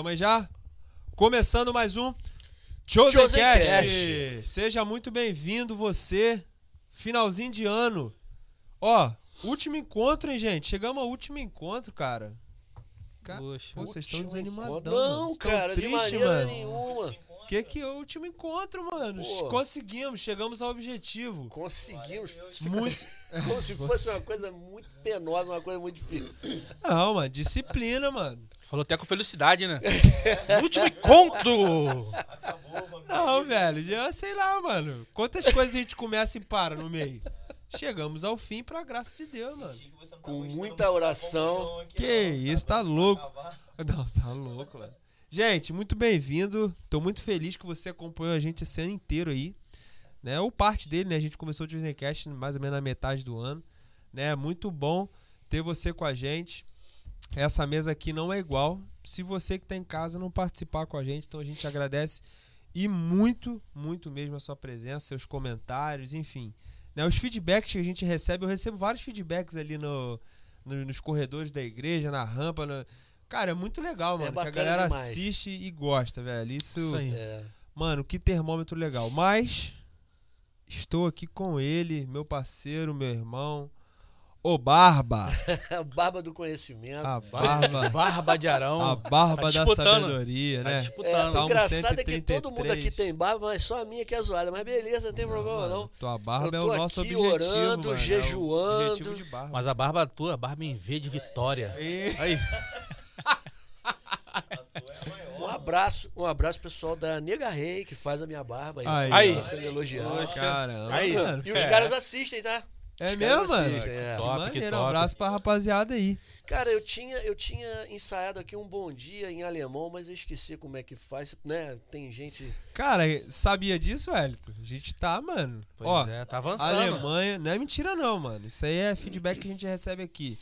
Tamo aí já? Começando mais um. Chosencast. Seja muito bem-vindo você, finalzinho de ano. Ó, último encontro, hein, gente? Chegamos ao último encontro, cara. Ca- Poxa. Pô, vocês estão desanimadão. Não, cara, de triste, maneira mano. nenhuma. Que que é o último encontro, mano? Pô. Conseguimos, chegamos ao objetivo. Conseguimos. Muito. Como se fosse uma coisa muito penosa, uma coisa muito difícil. Não, mano, disciplina, mano. Falou até com felicidade, né? Último encontro! Não, velho, eu sei lá, mano. Quantas coisas a gente começa e para no meio? Chegamos ao fim pra graça de Deus, mano. Com muita oração. Que isso, tá louco. Não, tá louco, mano. Gente, muito bem-vindo. Tô muito feliz que você acompanhou a gente esse ano inteiro aí. Né? Ou parte dele, né? A gente começou o Disneycast mais ou menos na metade do ano. Né? Muito bom ter você com a gente. Essa mesa aqui não é igual. Se você que tá em casa não participar com a gente, então a gente agradece e muito, muito mesmo a sua presença, seus comentários, enfim. Né? Os feedbacks que a gente recebe, eu recebo vários feedbacks ali no, no- nos corredores da igreja, na rampa. no- Cara, é muito legal, mano. que a galera demais. assiste e gosta, velho. Isso, Isso aí. É. mano, que termômetro legal. Mas estou aqui com ele, meu parceiro, meu irmão, o Barba. A barba do conhecimento. A barba, Barba de Arão. a barba Tá da sabedoria, Tá né? disputando. É, o engraçado é que todo mundo 133. aqui tem barba, mas só a minha que é zoada. Mas beleza, não tem problema Mano, não. Tua barba é Eu tô o nosso aqui objetivo, orando, mano. jejuando. É o objetivo de barba. Mas a barba tua, a barba em V de vitória. E- Aí. Um abraço, um abraço pessoal da Nega Rei, que faz a minha barba. Aí, Aí. Tá sendo elogiado. Caramba, Aí. mano. E os É. caras assistem, tá? É mesmo, caras mano? assistem, é. Que Top, que maneiro, um top. abraço pra rapaziada aí. Cara, eu tinha, eu tinha ensaiado aqui um bom dia em alemão, mas eu esqueci como é que faz, né? Tem gente. Cara, sabia disso, Elito? A gente tá, mano. Pois Ó, é, tá avançando. Alemanha, não é mentira não, mano. Isso aí é feedback que a gente recebe aqui.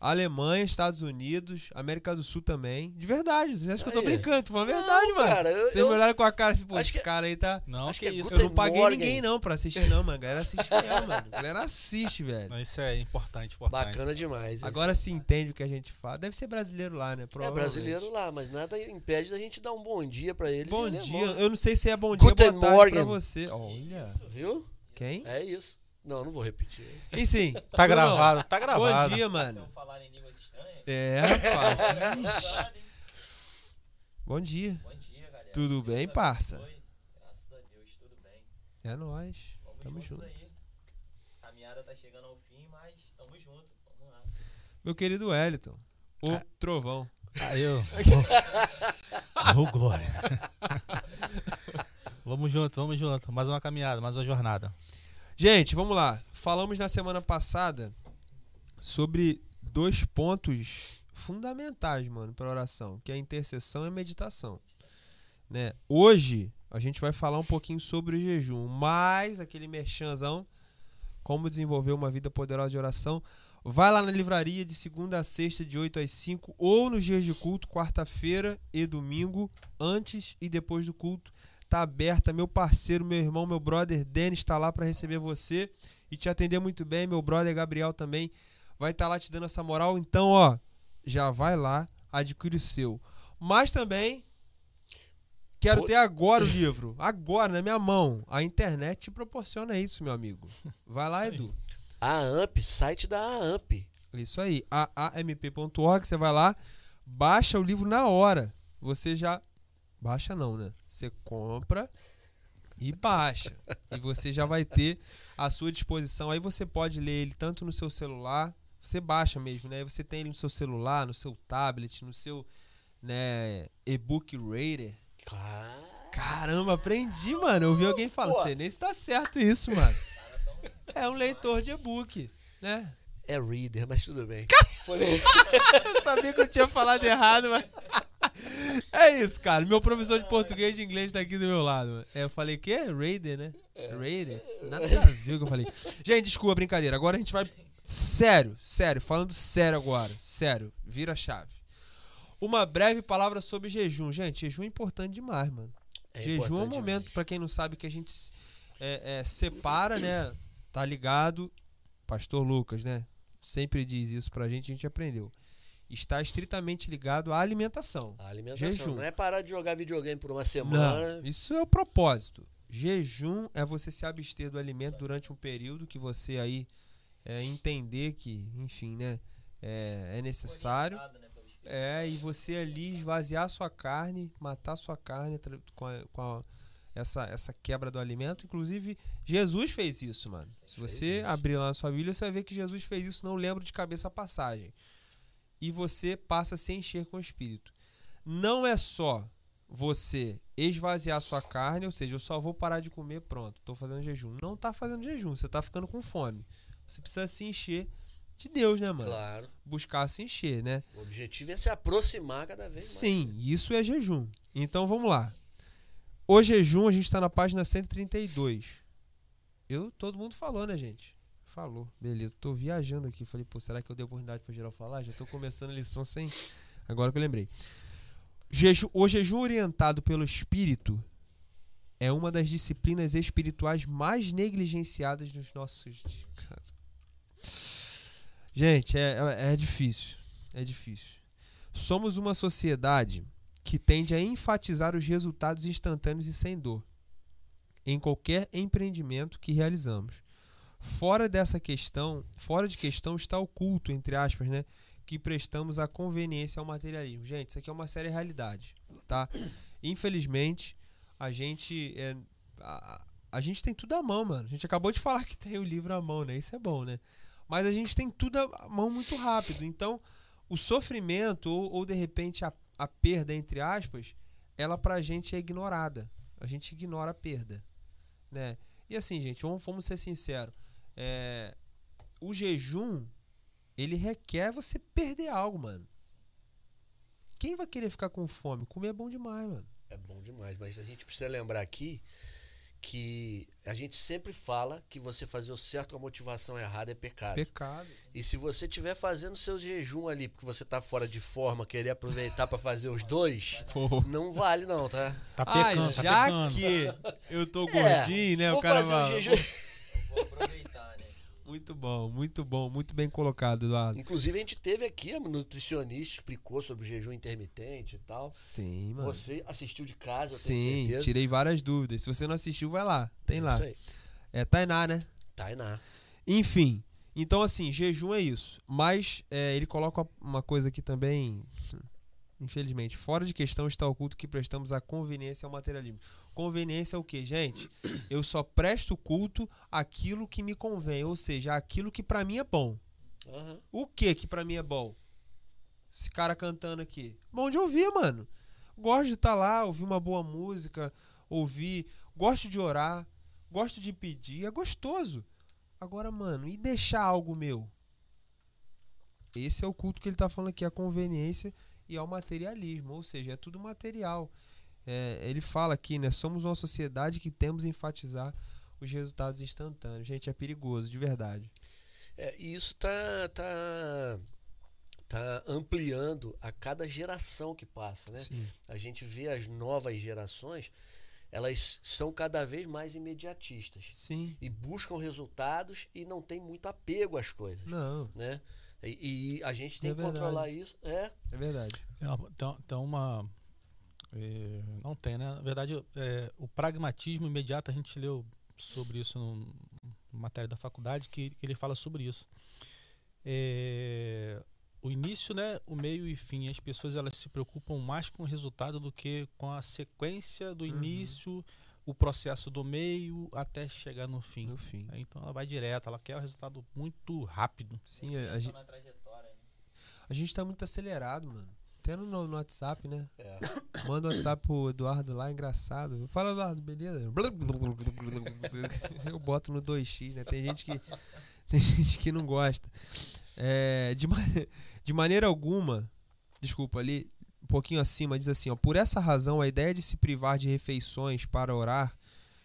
Alemanha, Estados Unidos, América do Sul também. De verdade, vocês acham que eu tô brincando? Tô falando a verdade, Não, mano. cara, eu- Vocês eu- me olharam com a cara assim, pô, acho esse que- cara aí tá... Não, Acho que que é isso. Eu não paguei Morgen. ninguém não pra assistir não, mano. A galera assiste mesmo, mano. A galera assiste, velho. Não, Isso é importante, importante. Bacana demais. Agora se entende o que a gente fala. Deve ser brasileiro lá, né? é brasileiro lá, mas nada impede da gente dar um bom dia pra eles. Bom dia. Eu não sei se é bom dia, Guten boa tarde pra você. Olha. Viu? Quem? É isso. Não, não vou repetir. Enfim. Tá Bruno, gravado, tá gravado. Bom dia, mano. falar em línguas estranhas? É, rapaz. Bom dia. Bom dia, galera. Tudo Deus bem, parça? abençoe. Graças a Deus, tudo bem. É nóis. Vamos Tamo juntos junto. aí. A caminhada tá chegando ao fim, mas tamo junto. Vamos lá. Meu querido Wellington. O Ah. trovão. Aí eu. Ô, glória. vamos junto, vamos junto. Mais uma caminhada, mais uma jornada. Gente, vamos lá. Falamos na semana passada sobre dois pontos fundamentais, mano, para oração, que é a intercessão e a meditação, né? Hoje a gente vai falar um pouquinho sobre o jejum, mais aquele merchanzão, como desenvolver uma vida poderosa de oração. Vai lá na livraria de segunda a sexta, de 8 às 5, ou nos dias de culto, quarta-feira e domingo, antes e depois do culto. Tá aberta, meu parceiro, meu irmão, meu brother Denis está lá para receber você e te atender muito bem. Meu brother Gabriel também vai estar lá te dando essa moral. Então, ó, já vai lá, adquire o seu. Mas também quero Pô- ter agora o livro, agora na minha mão. A internet te proporciona isso, meu amigo. Vai lá. Edu. A AMP, site da AMP. Isso aí, aamp.org, você vai lá, baixa o livro na hora. Você já baixa não, né? Você compra e baixa. e você já vai ter à sua disposição. Aí você pode ler ele tanto no seu celular, você baixa mesmo, né? Você tem ele no seu celular, no seu tablet, no seu, né, e-book reader. Cara, Caramba, aprendi, mano. Eu ouvi alguém falar, sei nem se tá certo isso, mano. É um leitor de e-book, né? é reader, mas tudo bem. Foi- Eu sabia que eu tinha falado errado, mas. É isso, cara. Meu professor de português e inglês tá aqui do meu lado. É, eu falei o quê? Raider, né? Raider? Nada a ver o que eu falei. Gente, desculpa, brincadeira. Agora a gente vai. Sério, sério, falando sério agora. Sério, vira a chave. Uma breve palavra sobre jejum. Gente, jejum é importante demais, mano. É jejum é um momento, pra quem não sabe, que a gente é, é, separa, né? Tá ligado? Pastor Lucas, né? Sempre diz isso pra gente, a gente aprendeu. Está estritamente ligado à alimentação. A alimentação. Jejum. Não é parar de jogar videogame por uma Não, semana. isso é o propósito. Jejum é você se abster do alimento durante um período que você aí é, entender que, enfim, né, é, é necessário. É, e você ali esvaziar a sua carne, matar a sua carne com, a- com a- essa, essa quebra do alimento. Inclusive, Jesus fez isso, mano. Se você abrir lá na sua Bíblia, você vai ver que Jesus fez isso, não lembro de cabeça a passagem. E você passa a se encher com o Espírito. Não é só você esvaziar a sua carne, ou seja, eu só vou parar de comer, pronto, tô fazendo jejum. Não tá fazendo jejum, você tá ficando com fome. Você precisa se encher de Deus, né, mano? Claro. Buscar se encher, né? O objetivo é se aproximar cada vez mais. Sim, isso é jejum. Então vamos lá. O jejum, a gente está na página 132. Eu, todo mundo falou, né, gente? Falou. Beleza, tô viajando aqui. Falei, pô, será que eu dei oportunidade pra geral falar? Já tô começando a lição sem. Agora que eu lembrei. Jeju- o jejum orientado pelo espírito é uma das disciplinas espirituais mais negligenciadas nos nossos. Gente, é, é, é difícil. É difícil. Somos uma sociedade que tende a enfatizar os resultados instantâneos e sem dor em qualquer empreendimento que realizamos. Fora dessa questão, fora de questão está o culto, entre aspas, né, que prestamos à conveniência ao materialismo. Gente, isso aqui é uma séria realidade, tá? Infelizmente, a gente é, a, a gente tem tudo à mão, mano. A gente acabou de falar que tem o livro à mão, né? Isso é bom, né? Mas a gente tem tudo à mão muito rápido. Então, o sofrimento ou, ou de repente a, a perda entre aspas, ela pra gente é ignorada. A gente ignora a perda, né? E assim, gente, vamos, vamos ser sinceros. É, o jejum ele requer você perder algo, mano. Quem vai querer ficar com fome? Comer é bom demais, mano. É bom demais, mas a gente precisa lembrar aqui que a gente sempre fala que você fazer o certo com a motivação errada é pecado. Pecado. E se você estiver fazendo seu jejum ali porque você tá fora de forma, querer aproveitar pra fazer os dois, Pô. não vale não, tá? Tá Ah, pecando, tá já pecando. que eu tô É, gordinho, né? Vou o cara fazer um jejum. Vou aproveitar, né? Muito bom, muito bom, muito bem colocado, Eduardo. Inclusive a gente teve aqui a nutricionista explicou sobre o jejum intermitente e tal. Sim, mano. Você assistiu de casa, Sim, tirei várias dúvidas. Se você não assistiu, vai lá. Tem lá. Isso aí. É Tainá, né? Tainá. Enfim. Então, assim, jejum é isso. Mas é, ele coloca uma coisa aqui também. Infelizmente, fora de questão está o culto que prestamos à conveniência ao materialismo. Conveniência é o que, gente? Eu só presto culto àquilo que me convém, ou seja, aquilo que pra mim é bom. Aham. O que que pra mim é bom? Esse cara cantando aqui. Bom de ouvir, mano. Gosto de estar lá, ouvir uma boa música, ouvir. Gosto de orar, gosto de pedir, é gostoso. Agora, mano, e deixar algo meu? Esse é o culto que ele tá falando aqui, a conveniência e ao materialismo, ou seja, é tudo material. É, ele fala aqui, né? Somos uma sociedade que temos enfatizar os resultados instantâneos. Gente, é perigoso, de verdade. É, e isso tá, tá, tá ampliando a cada geração que passa, né? Sim. A gente vê as novas gerações, elas são cada vez mais imediatistas Sim. e buscam resultados e não tem muito apego às coisas, Não, né? E, e a gente tem É que controlar isso. É, é verdade. Então, então uma. é, não tem, né? Na verdade, é, o pragmatismo imediato, a gente leu sobre isso no, matéria da faculdade, que, que ele fala sobre isso. É, o início, né, o meio e fim. As pessoas elas se preocupam mais com o resultado do que com a sequência do início, o processo do meio até chegar no fim. No fim. Então ela vai direto, ela quer o resultado muito rápido. Sim, a, a, Só gen- na trajetória, né? a gente tá muito acelerado, mano. Até no, no WhatsApp, né? é. Manda o WhatsApp pro Eduardo lá, engraçado. Fala, Eduardo, beleza? Eu boto no 2x, né? Tem gente que, tem gente que não gosta. É, de, de maneira alguma, desculpa, ali, um pouquinho acima, diz assim: ó, por essa razão, a ideia de se privar de refeições para orar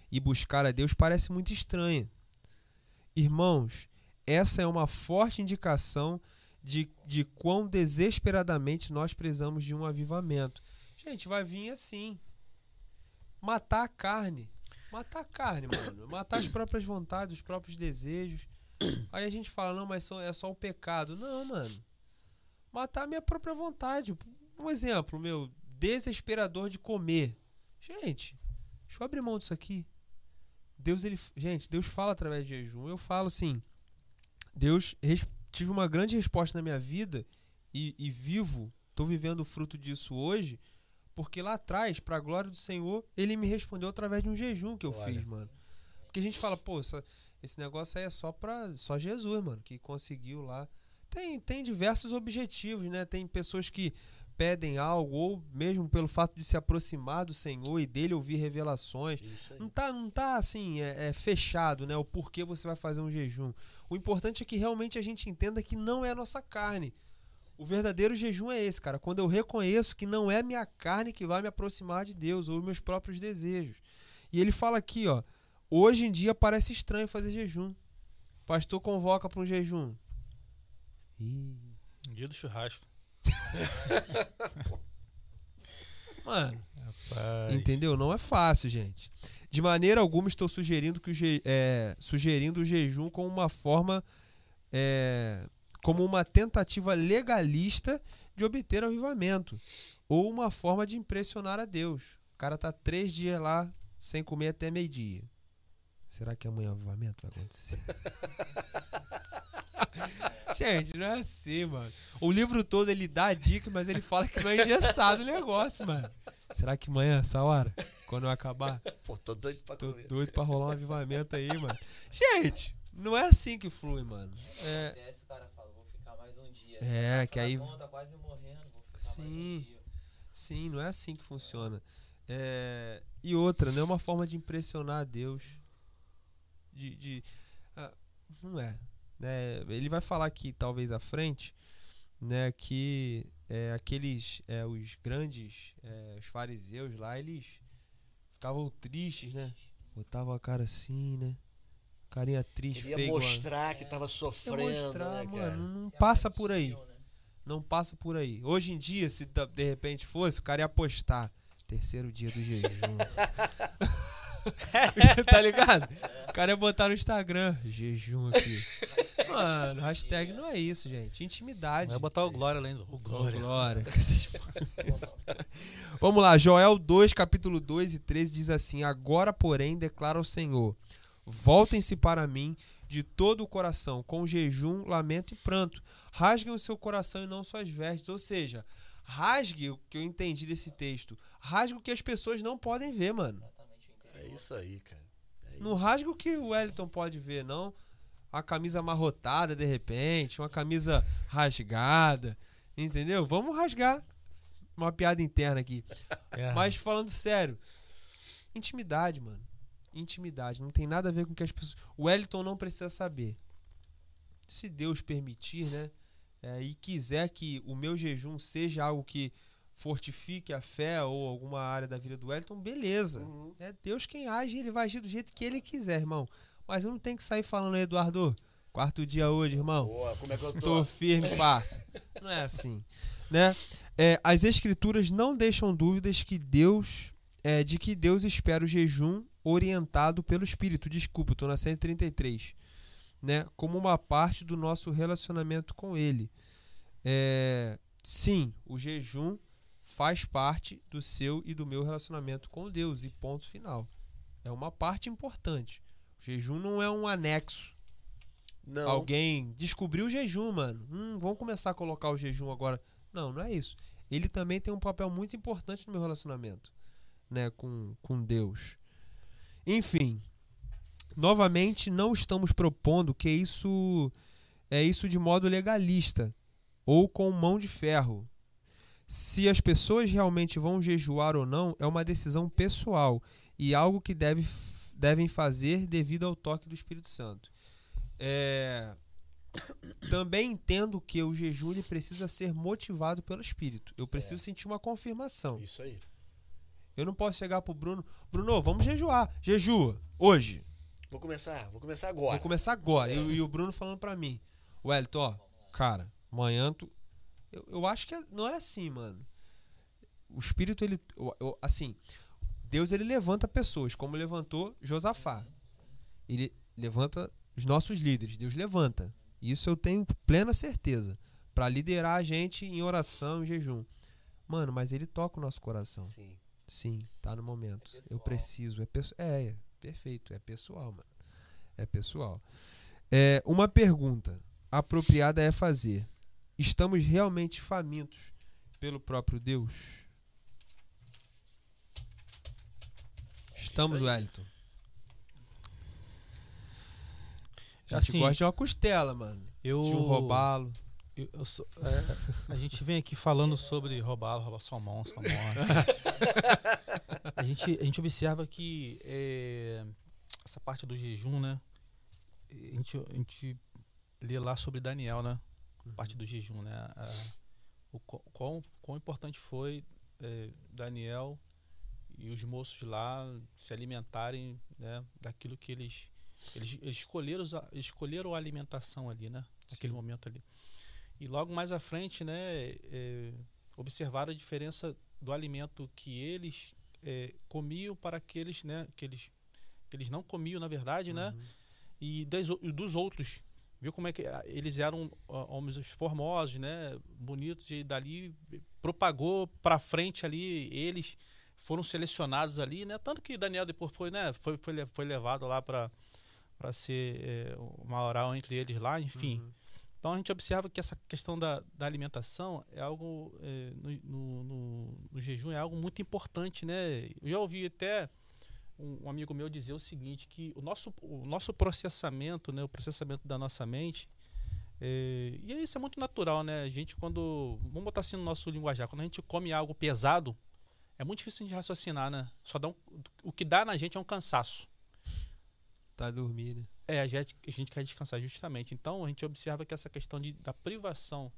e buscar a Deus parece muito estranha. Irmãos, essa é uma forte indicação de, de quão desesperadamente nós precisamos de um avivamento. Gente, vai vir assim. Matar a carne. Matar a carne, mano. Matar as próprias vontades, os próprios desejos. Aí a gente fala, não, mas é só o pecado. Não, mano. matar a minha própria vontade. Um exemplo, meu, desesperador de comer. Gente, deixa eu abrir mão disso aqui. Deus, ele. Gente, Deus fala através de jejum. Eu falo assim. Deus tive uma grande resposta na minha vida e, e vivo, tô vivendo o fruto disso hoje, porque lá atrás, pra glória do Senhor, ele me respondeu através de um jejum que eu Olha. fiz, mano. Porque a gente fala, pô, esse negócio aí é só pra. Só Jesus, mano, que conseguiu lá. Tem, tem diversos objetivos, né? Tem pessoas que pedem algo, ou mesmo pelo fato de se aproximar do Senhor e dele ouvir revelações. Não tá, não tá assim, é, é fechado, né? O porquê você vai fazer um jejum. O importante é que realmente a gente entenda que não é a nossa carne. O verdadeiro jejum é esse, cara. Quando eu reconheço que não é minha carne que vai me aproximar de Deus ou meus próprios desejos. E ele fala aqui, ó. Hoje em dia parece estranho fazer jejum. O pastor convoca para um jejum. Ih, Dia do churrasco. mano, Rapaz. Entendeu? Não é fácil, gente. De maneira alguma estou sugerindo que o je- é, sugerindo o jejum como uma forma é, como uma tentativa legalista de obter avivamento ou uma forma de impressionar a Deus. O cara tá três dias lá sem comer até meio dia. Será que amanhã o avivamento vai acontecer? Gente, não é assim, mano. O livro todo ele dá a dica, mas ele fala que não é engessado o negócio, mano. Será que amanhã, essa hora, quando eu acabar, Pô, tô doido pra tô comer. doido pra rolar um avivamento aí, mano? Gente, não é assim que flui, mano. É, Desce, o cara fala, vou ficar mais um dia. É, que aí- Conta, quase morrendo, vou ficar Sim. mais um dia. sim, não é assim que funciona. É, e outra, não é uma forma de impressionar a Deus. De. de- ah, não é. Né? Ele vai falar aqui, talvez à frente, né, que é, aqueles, é, os grandes, é, os fariseus lá, eles ficavam tristes, né? Botavam a cara assim, né? Carinha triste, Queria feio. mostrar que tava Quer sofrendo, mostrar, né, mano, não passa por aí. né? Não passa por aí. Hoje em dia, se da- de repente fosse, o cara ia postar. Terceiro dia do jejum. tá ligado? O cara ia botar no Instagram. Jejum aqui. Mano, hashtag não é isso, gente. Intimidade. Vai botar o Glória além do. O Glória. Glória. Vamos lá, Joel 2, capítulo 2 e 13 diz assim: Agora, porém, declara o Senhor: Voltem-se para mim de todo o coração, com jejum, lamento e pranto. Rasguem o seu coração e não suas vestes. Ou seja, rasgue o que eu entendi desse texto. Rasgue o que as pessoas não podem ver, mano. Exatamente o É interior. Isso aí, cara. É Não isso. rasga o que o Wellington pode ver, não. Uma camisa amarrotada de repente, uma camisa rasgada. Entendeu? Vamos rasgar. Uma piada interna aqui. É. Mas falando sério, intimidade, mano. Intimidade. Não tem nada a ver com o que as pessoas. O Wellington não precisa saber. Se Deus permitir, né? é, e quiser que o meu jejum seja algo que fortifique a fé ou alguma área da vida do Wellington, beleza. Uhum. É Deus quem age, ele vai agir do jeito que ele quiser, irmão. Mas eu não tenho que sair falando, Eduardo, quarto dia hoje, irmão. Boa, como é que eu tô? Tô firme, parça. Não é assim, né? É, as escrituras não deixam dúvidas que Deus é, de que Deus espera o jejum orientado pelo Espírito. Desculpa, tô na 133, né? Como uma parte do nosso relacionamento com Ele. É, sim, o jejum faz parte do seu e do meu relacionamento com Deus e ponto final. É uma parte importante. O jejum não é um anexo Não. alguém descobriu o jejum, mano. Hum, vamos começar a colocar o jejum agora. Não, não é isso. Ele também tem um papel muito importante no meu relacionamento, né, com, com Deus. Enfim, novamente não estamos propondo que isso é isso de modo legalista ou com mão de ferro. Se as pessoas realmente vão jejuar ou não é uma decisão pessoal e algo que deve, devem fazer devido ao toque do Espírito Santo. É, também entendo que o jejum precisa ser motivado pelo Espírito. Eu preciso sentir uma confirmação. Isso aí. Eu não posso chegar pro Bruno, Bruno, vamos jejuar. Jejua, hoje. Vou começar, vou começar agora. Vou começar agora. E, o- e o Bruno falando pra mim, Wellington, ó, cara, amanhã tu. Eu, eu acho que é- não é assim, mano. O Espírito, ele. eu- eu- assim, Deus, ele levanta pessoas, como levantou Josafá. Ele levanta os nossos líderes. Deus levanta. Isso eu tenho plena certeza. Pra liderar a gente em oração, em jejum. Mano, mas ele toca o nosso coração. Sim. Sim, tá no momento. É eu preciso. É, pesso- é, é, perfeito. É pessoal, mano. É pessoal. É, uma pergunta apropriada é fazer: estamos realmente famintos pelo próprio Deus? Estamos. Wellington. A gente Assim, gosta de uma costela, mano. Eu, De um robalo. eu- eu sou- é, a gente vem aqui falando sobre roubar, roubar salmão, salmão. a, gente, a gente observa que é, essa parte do jejum, né? A gente, a gente lê lá sobre Daniel, né? Parte do jejum, né? A- o qu- quão, quão importante foi é, Daniel e os moços lá se alimentarem né, daquilo que eles eles, eles escolheram escolheram a alimentação ali né naquele Sim. momento ali e logo mais à frente né é, observaram a diferença do alimento que eles é, comiam para aqueles né que eles que eles não comiam na verdade né Uhum. e das e dos outros. Viu como é que ah, eles eram homens formosos, né, bonitos e dali propagou para frente ali eles foram selecionados ali, né? Tanto que Daniel depois foi, né, foi foi, foi levado lá para para ser é, uma oral entre eles lá, enfim. Uhum. Então a gente observa que essa questão da, da alimentação é algo é, no, no, no- no jejum é algo muito importante, né? Eu já ouvi até um, um amigo meu dizer o seguinte que o nosso, o nosso processamento, né, o processamento da nossa mente é, e isso é muito natural, né? A gente quando vamos botar assim no nosso linguajar, quando a gente come algo pesado é muito difícil de raciocinar, né? Só dá um, o que dá na gente é um cansaço. Tá dormindo. né? É, a gente, a gente quer descansar justamente. Então a gente observa que essa questão de, da privação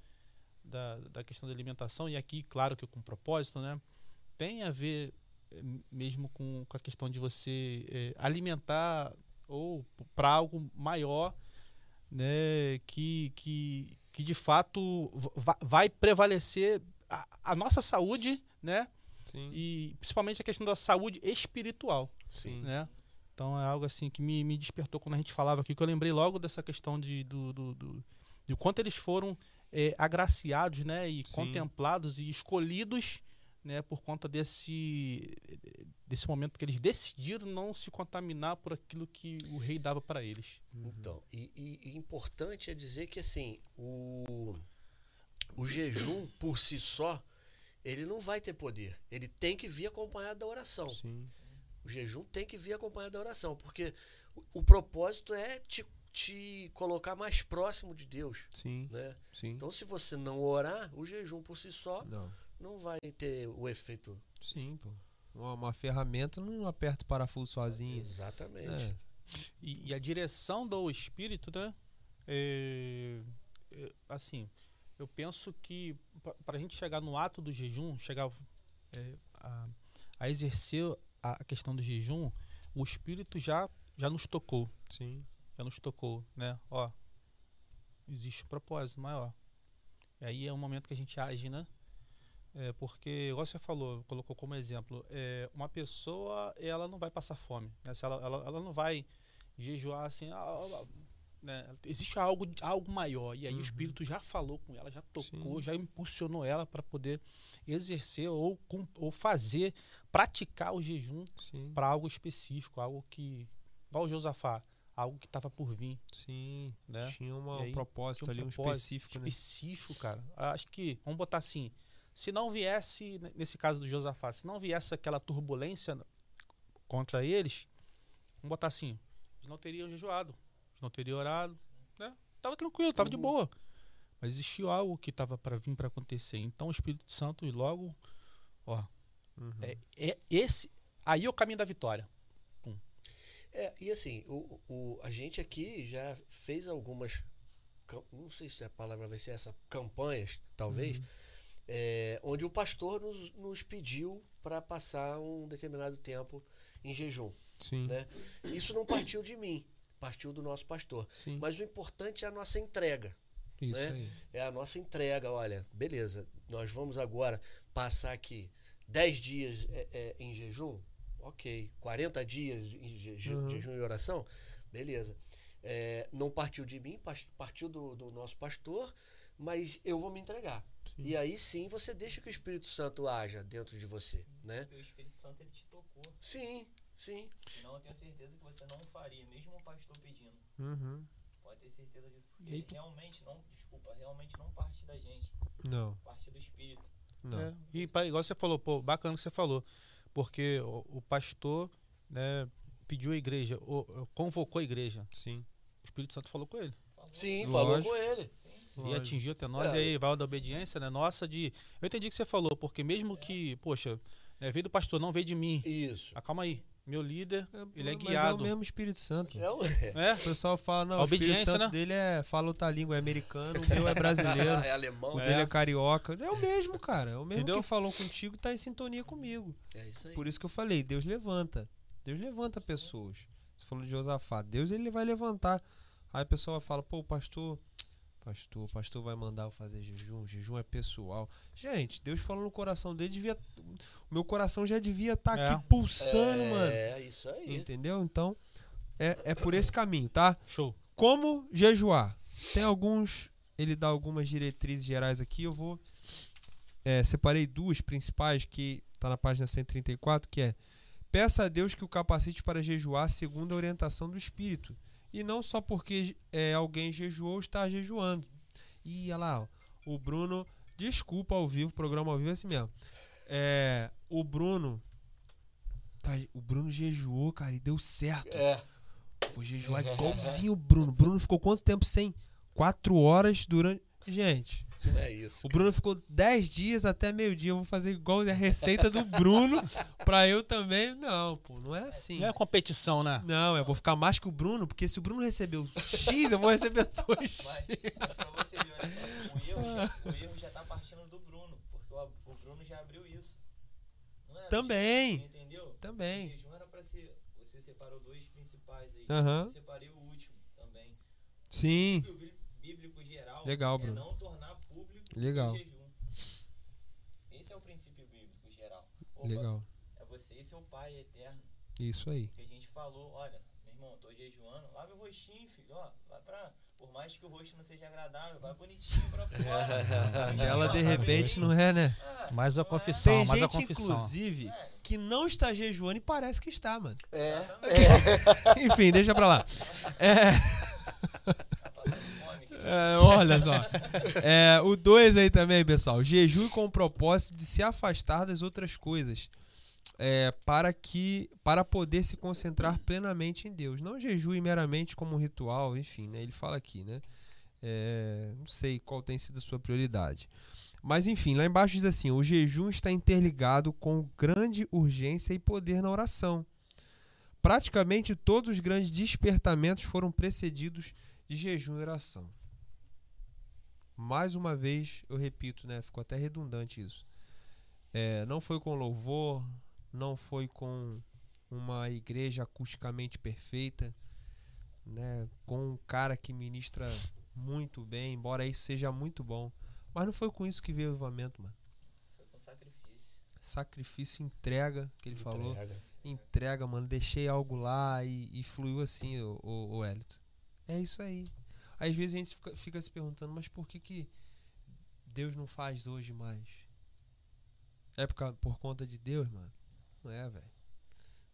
da, da questão da alimentação, e aqui, claro que com propósito, né? Tem a ver mesmo com, com a questão de você eh, alimentar ou para algo maior, né? Que, que, que de fato va- vai prevalecer a, a nossa saúde, né? Sim. E principalmente a questão da saúde espiritual Sim. né? Então é algo assim que me, me despertou quando a gente falava aqui, que eu lembrei logo dessa questão de, do, do, do, de o quanto eles foram é, agraciados, né? E Sim. contemplados e escolhidos, né? Por conta desse, desse momento que eles decidiram não se contaminar por aquilo que o rei dava para eles. Então, e, e- e importante é dizer que assim, o, o jejum por si só, ele não vai ter poder. Ele tem que vir acompanhado da oração. Sim. O jejum tem que vir acompanhado da oração, porque o, o propósito é te, te colocar mais próximo de Deus. Sim. Né? Sim. Então, se você não orar, o jejum por si só Não. Não vai ter o efeito. Sim, pô. Uma, uma ferramenta não aperta o parafuso sozinho. Exatamente. É. E, e a direção do espírito, né? É, é, assim, eu penso que para a gente chegar no ato do jejum, chegar é, a, a exercer a, a questão do jejum, o espírito já já nos tocou, Sim. já nos tocou, né? Ó, existe um propósito maior. E aí é um momento que a gente age, né? É, porque, igual você falou, colocou como exemplo, é, uma pessoa ela não vai passar fome, né? Se ela, ela, ela não vai jejuar assim, ah, ah, ah, né? existe algo, algo maior. E aí Uhum. o Espírito já falou com ela, já tocou, Sim. já impulsionou ela para poder exercer ou, ou fazer, praticar o jejum para algo específico, algo que, igual o Josafá, algo que estava por vir. Sim. Né? Tinha uma- aí, um propósito tinha um ali, um propósito específico, né? específico, cara. Acho que, vamos botar assim, se não viesse, nesse caso do Josafá, se não viesse aquela turbulência contra eles, vamos botar assim, eles não teriam jejuado, eles não teriam orado, né? Tava tranquilo, tava de Uhum. boa. Mas existiu algo que tava para vir para acontecer. Então o Espírito Santo logo, ó, Uhum. é, é esse aí é o caminho da vitória. É, e assim, o, o, a gente aqui já fez algumas. Não sei se a palavra vai ser essa, campanhas, talvez, é, onde o pastor nos, nos pediu para passar um determinado tempo em jejum. Sim. Né? Isso não partiu de mim, partiu do nosso pastor. Sim. Mas o importante é a nossa entrega. Isso né? aí. É a nossa entrega. Olha, beleza, nós vamos agora passar aqui 10 dias é, é, em jejum. Ok. 40 dias em je- Uhum. jejum e oração. Beleza. É, não partiu de mim, partiu do, do nosso pastor, mas eu vou me entregar. E aí sim você deixa que o Espírito Santo haja dentro de você, né? Porque o Espírito Santo ele te tocou. Sim, sim. Senão eu tenho certeza que você não faria, mesmo o pastor pedindo. Uhum. Pode ter certeza disso. Porque E aí, realmente não, desculpa, realmente não parte da gente, Não, parte do Espírito. não. É, E igual você falou, pô, bacana que você falou. Porque o, o pastor né, pediu a igreja, o- convocou a igreja. Sim. O Espírito Santo falou com ele. Sim, Lógico. falou com ele. Sim. E atingiu até nós, É. e aí vai da obediência, né? Nossa, de. Eu entendi o que você falou, porque mesmo que, poxa, né, veio do pastor, não veio de mim. Isso. Ah, calma aí. Meu líder, ele é Mas é o guiado. mesmo Espírito Santo. É, É, O pessoal fala, não, A o Espírito obediência, Santo né? dele é, fala outra língua, é americano, o meu é brasileiro. é alemão. O É. dele é carioca. É o mesmo, cara. É o mesmo Entendeu? que falou contigo tá em sintonia comigo. É isso aí. Por isso que eu falei, Deus levanta. Deus levanta pessoas. Você falou de Josafá. Deus ele vai levantar. Aí a pessoa fala, pô, pastor, pastor, o pastor vai mandar eu fazer jejum. Jejum é pessoal. Gente, Deus falou no coração dele, devia. O meu coração já devia estar É. aqui pulsando, mano. É, isso aí. Entendeu? Então, é, é por esse caminho, tá? show. Como jejuar? Tem alguns. Ele dá algumas diretrizes gerais aqui. Eu vou. é, separei duas principais que tá na página 134, que é peça a Deus que o capacite para jejuar segundo a orientação do Espírito. E não só porque é, alguém jejuou está jejuando. E olha lá, o Bruno. Desculpa ao vivo, programa ao vivo é assim mesmo. É, o Bruno. tá- o Bruno jejuou, cara, e deu certo. É. Vou jejuar igualzinho o Bruno. Bruno ficou quanto tempo sem? Quatro horas durante. Gente, É isso. o Bruno ficou dez dias até meio-dia. Eu vou fazer igual a receita do Bruno pra eu também. Não, pô, não é assim. Não é competição, né? Não, eu vou ficar mais que o Bruno, porque se o Bruno recebeu X, eu vou receber dois. Mas, mas pra você ver, olha só, o erro, já, o erro já tá partindo do Bruno, porque o, o Bruno já abriu isso. Não era? Também, Entendeu? O também. jejum era pra ser. Você separou dois principais aí. Aham. Eu separei o último também. Sim, O bí- bíblico geral Legal, é Bruno. não tornar o Legal. Esse é o princípio bíblico geral. Opa, legal. É você e seu pai eterno. Isso aí. Que a gente falou, olha, meu irmão, tô jejuando, lave o rostinho, filho, ó, vai pra. Por mais que o rosto não seja agradável, vai bonitinho pra fora. E ela de repente não é, né? Ah, Mais a é? confissão, Tem mais a gente, confissão. inclusive, que não está jejuando e parece que está, mano. É. Enfim, deixa pra lá. É. É, olha só. É, o 2 aí também, pessoal. Jejum com o propósito de se afastar das outras coisas. É, para que para poder se concentrar plenamente em Deus. Não jejue meramente como um ritual, enfim, né? Ele fala aqui, né? É, não sei qual tem sido a sua prioridade. Mas enfim, lá embaixo diz assim: o jejum está interligado com grande urgência e poder na oração. Praticamente todos os grandes despertamentos foram precedidos de jejum e oração. Mais uma vez, eu repito, né? Ficou até redundante isso. É, não foi com louvor, não foi com uma igreja acusticamente perfeita, né? Com um cara que ministra muito bem, embora isso seja muito bom. Mas não foi com isso que veio o avivamento, mano. Foi com sacrifício. Sacrifício, entrega, que ele falou. Entrega. Entrega, mano. Deixei algo lá e, e fluiu assim, o, o, o Elito. É isso aí. Às vezes a gente fica, fica se perguntando, mas por que, que Deus não faz hoje mais? É por, por conta de Deus, mano? Não é, velho.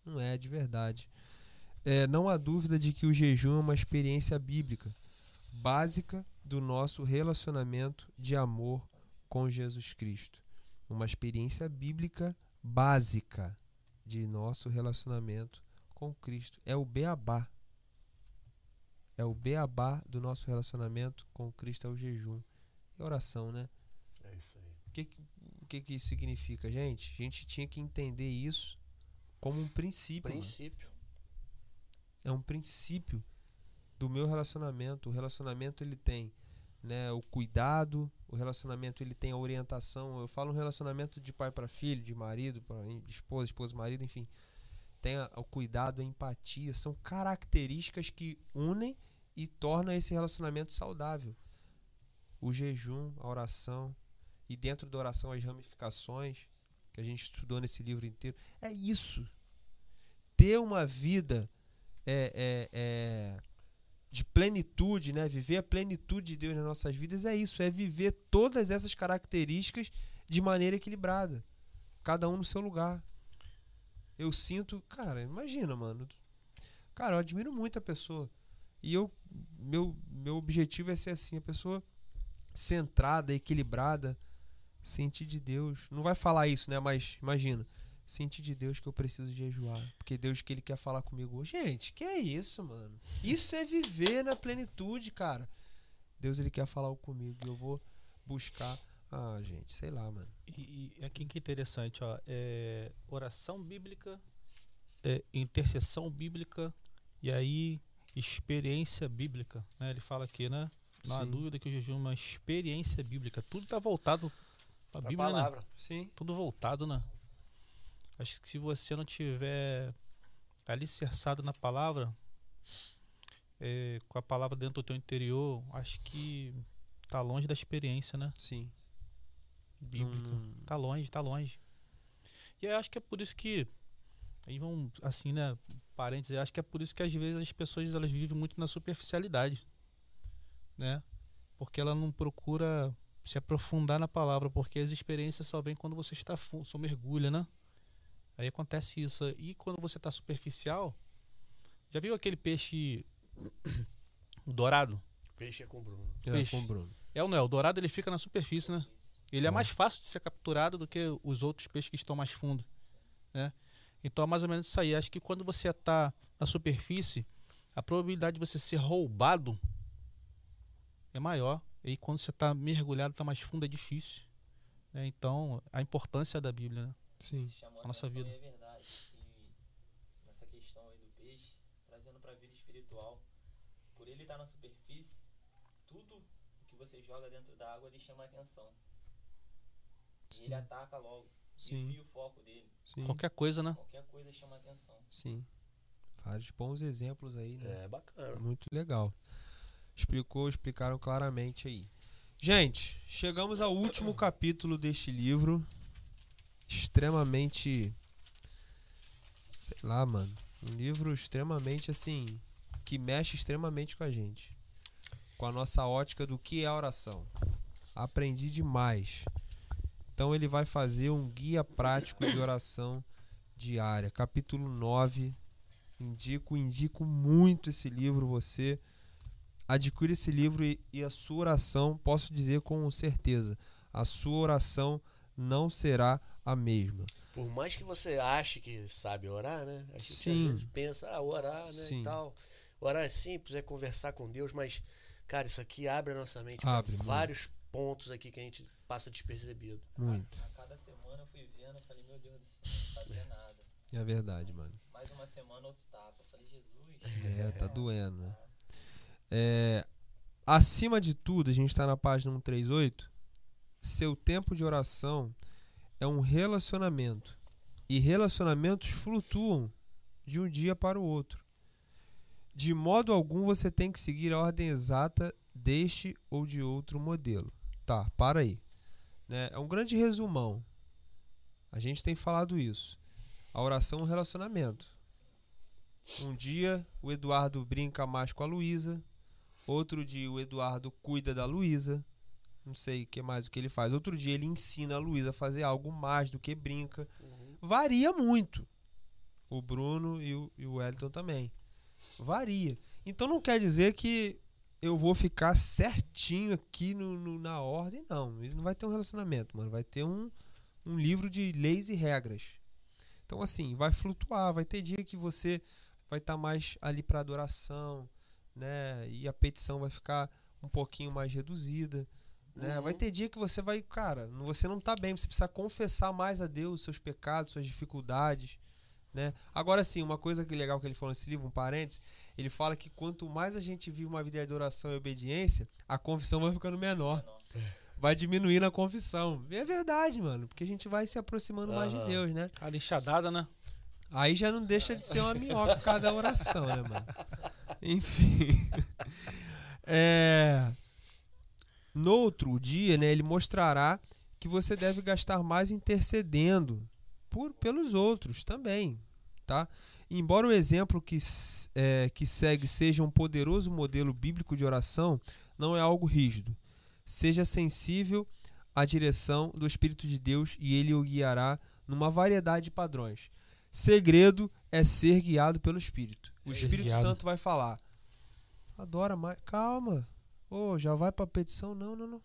Não é, de verdade. É, não há dúvida de que o jejum é uma experiência bíblica, básica do nosso relacionamento de amor com Jesus Cristo. Uma experiência bíblica básica de nosso relacionamento com Cristo. É o beabá. É o beabá do nosso relacionamento com Cristo, é o jejum. E oração, né? É isso aí. O que, que- que, isso significa, gente? A gente tinha que entender isso como um princípio. mano. Princípio. É um princípio do meu relacionamento. O relacionamento ele tem né, o cuidado, o relacionamento ele tem a orientação. Eu falo um relacionamento de pai para filho, de marido para de esposa, esposa, marido, enfim. Tem a- o cuidado, a empatia, são características que unem e tornam esse relacionamento saudável. O jejum, a oração e dentro da oração as ramificações que a gente estudou nesse livro inteiro. É isso. Ter uma vida é, é, é, de plenitude, né? Viver a plenitude de Deus nas nossas vidas é isso, é viver todas essas características de maneira equilibrada, cada um no seu lugar. Eu sinto, cara, imagina, mano. Cara, eu admiro muito a pessoa. E eu meu meu objetivo é ser assim, a pessoa centrada, equilibrada, sentir de Deus. Não vai falar isso, né? Mas imagina, sentir de Deus que eu preciso jejuar, porque Deus que ele quer falar comigo. Gente, que é isso, mano? Isso é viver na plenitude, cara. Deus ele quer falar comigo, e eu vou buscar. Ah, gente, sei lá, mano. E, e aqui que interessante, ó, é oração bíblica, é intercessão bíblica e aí experiência bíblica, né? Ele fala aqui, né? Não há dúvida que o jejum é uma experiência bíblica. Tudo está voltado para a Bíblia, né? palavra. Sim. Tudo voltado, né? Acho que se você não tiver alicerçado na palavra, é, com a palavra dentro do teu interior, acho que tá longe da experiência, né? Sim. Bíblica. Não- Tá longe, tá longe. E eu acho que é por isso que aí vão assim, né, parênteses, acho que é por isso que às vezes as pessoas elas vivem muito na superficialidade, né? Porque ela não procura se aprofundar na palavra, porque as experiências só vêm quando você está fundo, só mergulha, né? Aí acontece isso. E quando você está superficial, já viu aquele peixe o dourado? Peixe é com Bruno. É, Peixe. com o Bruno. É ou não é? O dourado ele fica na superfície, né? Ele é É. mais fácil de ser capturado do que os outros peixes que estão mais fundo, né? Então é mais ou menos isso aí. Acho que quando você está na superfície, a probabilidade de você ser roubado é maior. E quando você está mergulhado, está mais fundo, é difícil. né? Então, a importância da Bíblia, né? Sim. chamou a nossa vida. E é verdade. E nessa questão aí do peixe, trazendo para a vida espiritual, por ele estar na superfície, tudo que você joga dentro da água ele chama atenção. E ele ataca logo. Sim. Desvia o foco dele. Sim. Qualquer coisa, né? Qualquer coisa chama atenção. Sim. Vários bons exemplos aí, né? É bacana. Muito legal. Explicou, explicaram claramente aí. Gente, chegamos ao último capítulo deste livro. Extremamente. Sei lá, mano. Um livro extremamente assim. Que mexe extremamente com a gente. Com a nossa ótica do que é a oração. Aprendi demais. Então ele vai fazer um guia prático de oração diária. Capítulo 9. Indico, indico muito esse livro. Você adquire esse livro e, e a sua oração, posso dizer com certeza, a sua oração não será a mesma. Por mais que você ache que sabe orar, né? A gente Sim. às vezes pensa, ah, orar, né? Sim. E tal. Orar é simples, é conversar com Deus, mas, cara, isso aqui abre a nossa mente para Abre muito. Pontos aqui que a gente passa despercebido. Muito. A cada semana eu fui vendo, eu falei, meu Deus do céu, não sabia nada. É verdade, mano. Mais uma semana, outro tapa. Eu falei, Jesus. É, tá doendo, né? É, acima de tudo, a gente está na página 138. Seu tempo de oração é um relacionamento. E relacionamentos flutuam de um dia para o outro. De modo algum você tem que seguir a ordem exata deste ou de outro modelo. Tá, para aí. Né? É um grande resumão. A gente tem falado isso. A oração é um relacionamento. Um dia o Eduardo brinca mais com a Luísa. Outro dia o Eduardo cuida da Luísa. Não sei o que mais o que ele faz. Outro dia ele ensina a Luísa a fazer algo mais do que brinca. Varia muito. O Bruno e o, e o Wellington também. Varia. Então não quer dizer que eu vou ficar certinho aqui no, no- na ordem, não. Ele não vai ter um relacionamento, mano. Vai ter um, um livro de leis e regras. Então, assim, vai flutuar. Vai ter dia que você vai estar mais ali para adoração, né? E a petição vai ficar um pouquinho mais reduzida, né? Uhum. Vai ter dia que você vai, cara, você não tá bem, você precisa confessar mais a Deus seus pecados, suas dificuldades, né? Agora sim, uma coisa que legal que ele falou nesse livro, um parênteses, ele fala que quanto mais a gente vive uma vida de adoração e obediência, a confissão vai ficando menor. Vai diminuindo a confissão. E é verdade, mano, porque a gente vai se aproximando mais de. Deus, né? Cara, enxadada, né? Aí já não deixa de ser uma minhoca por causa da oração, né, mano? Enfim. É... No outro dia, né, ele mostrará que você deve gastar mais intercedendo por, pelos outros também. Tá? Embora o exemplo que, é, que segue seja um poderoso modelo bíblico de oração, não é algo rígido. Seja sensível à direção do Espírito de Deus e ele o guiará numa variedade de padrões. Segredo é ser guiado pelo Espírito. O Espírito. Santo vai falar: Adora mais. Calma. Ô, já vai pra petição? Não, não, não.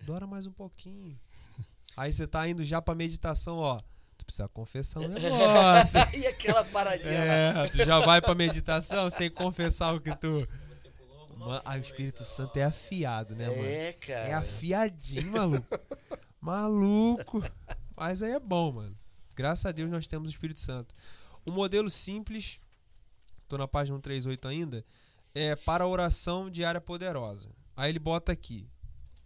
Adora mais um pouquinho. Aí você tá indo já pra meditação, ó. Precisa confessar um negócio. e aquela paradinha lá. É, tu já vai pra meditação sem confessar o que tu. Mano, ah, o Espírito. Santo é afiado, né, mano? É, cara. É afiadinho, maluco. Maluco. Mas aí é bom, mano. Graças a Deus nós temos o Espírito Santo. Um modelo simples, tô na página 138 ainda, é para a oração diária poderosa. Aí ele bota aqui: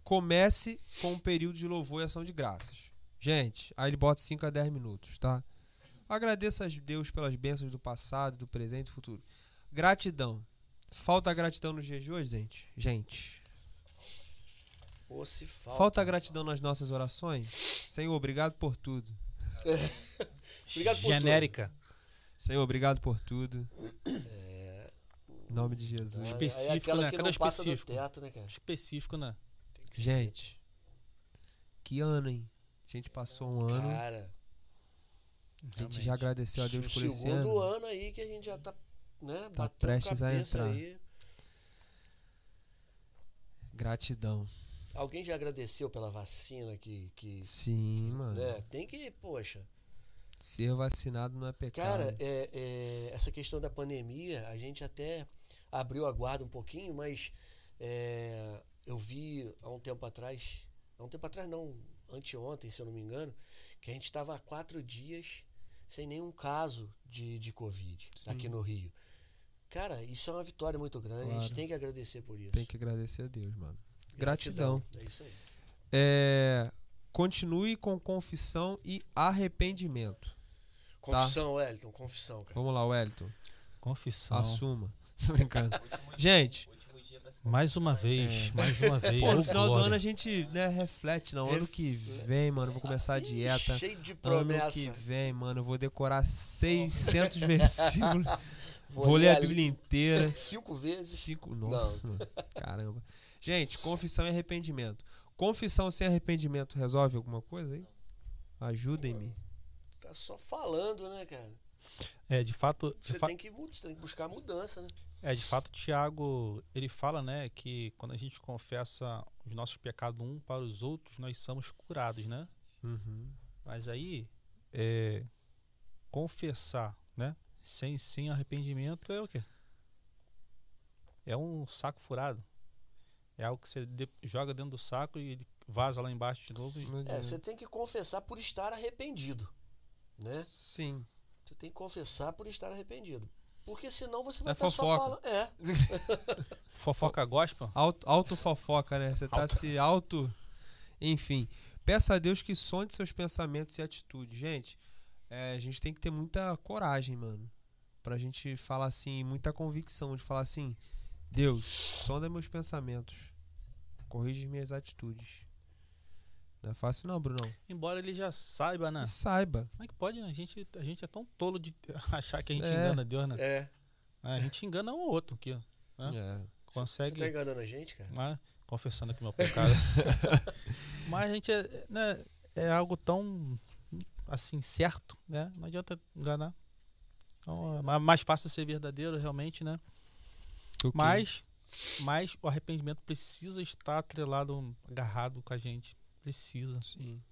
comece com um período de louvor e ação de graças. Gente, aí ele bota 5 a 10 minutos, tá? Agradeça a Deus pelas bênçãos do passado, do presente e do futuro. Gratidão. Falta gratidão nos dias de hoje, gente? Gente, Pô, se falta. Falta gratidão nas nossas orações? Senhor, obrigado por tudo. Obrigado por Genérica. Senhor, obrigado por tudo. É, Em nome de Jesus. aí- Específico, né? do específico. teto, né, cara? Específico, né? Tem que ser. Gente, que ano, hein? A gente passou um ano. Cara, A gente já agradeceu a Deus por esse segundo ano. ano aí que a gente já tá, né, Tá prestes a entrar. aí. Gratidão. Alguém já agradeceu pela vacina que, que Sim, mano. né? Tem que, poxa. Ser vacinado não é pecado. Cara, é, é, essa questão da pandemia, a gente até abriu a guarda um pouquinho, mas é, eu vi há um tempo atrás, há um tempo atrás não, anteontem, se eu não me engano, que a gente estava há quatro dias sem nenhum caso de, de Covid aqui no Rio. Cara, isso é uma vitória muito grande, a gente Claro. tem que agradecer por isso. Tem que agradecer a Deus, mano. Gratidão. É isso aí. É, continue com confissão e arrependimento. Confissão, Wellington, confissão, cara. Vamos lá, Wellington. Confissão. Assuma. Tô brincando. Gente, Último dia pra se Mais uma vez, É. mais uma vez. Pô, no final do ano a gente né, reflete, não. Ano que vem, mano, vou começar a dieta. Cheio de Ano promessa. que vem, mano, eu vou decorar 600 versículos. Vou Vou, ler a Bíblia inteira. Cinco vezes. Cinco, nossa, mano, caramba. Gente, confissão e arrependimento. Confissão sem arrependimento resolve alguma coisa aí? Ajudem-me. Tá só falando, né, cara? É, de fato, de Você fa- tem que, você tem que buscar mudança, né? É, de fato, Tiago, ele fala, né, que quando a gente confessa os nossos pecados um para os outros, nós somos curados, né? Uhum. Mas aí, é, confessar, né, sem, sem arrependimento é o quê? É um saco furado. É algo que você de- joga dentro do saco e ele vaza lá embaixo de novo. e- É, você tem que confessar por estar arrependido, né? Sim. Você tem que confessar por estar arrependido. Porque senão você vai É estar só fofoca. falando. É, Fofoca gospel? Auto, auto fofoca, né? Você tá Auto. se auto. Enfim. Peça a Deus que sonde seus pensamentos e atitudes. Gente, é, a gente tem que ter muita coragem, mano. Pra gente falar assim, muita convicção de falar assim: Deus, sonda meus pensamentos. Corrige minhas atitudes. Não é fácil, não, Brunão. Embora ele já saiba, né? E saiba. Como é que pode, né? A gente, a gente é tão tolo de achar que a gente É. engana Deus, né? é. A gente engana um ou outro aqui, ó. Hã? É. Você Consegue. tá enganando a gente, cara? Mas, confessando aqui meu pecado. Mas a gente é, né, é algo tão assim, certo, né? Não adianta enganar. Então, é ma- mais fácil ser verdadeiro, realmente, né? Mas, mas o arrependimento precisa estar atrelado, agarrado com a gente. Precisa. Sim.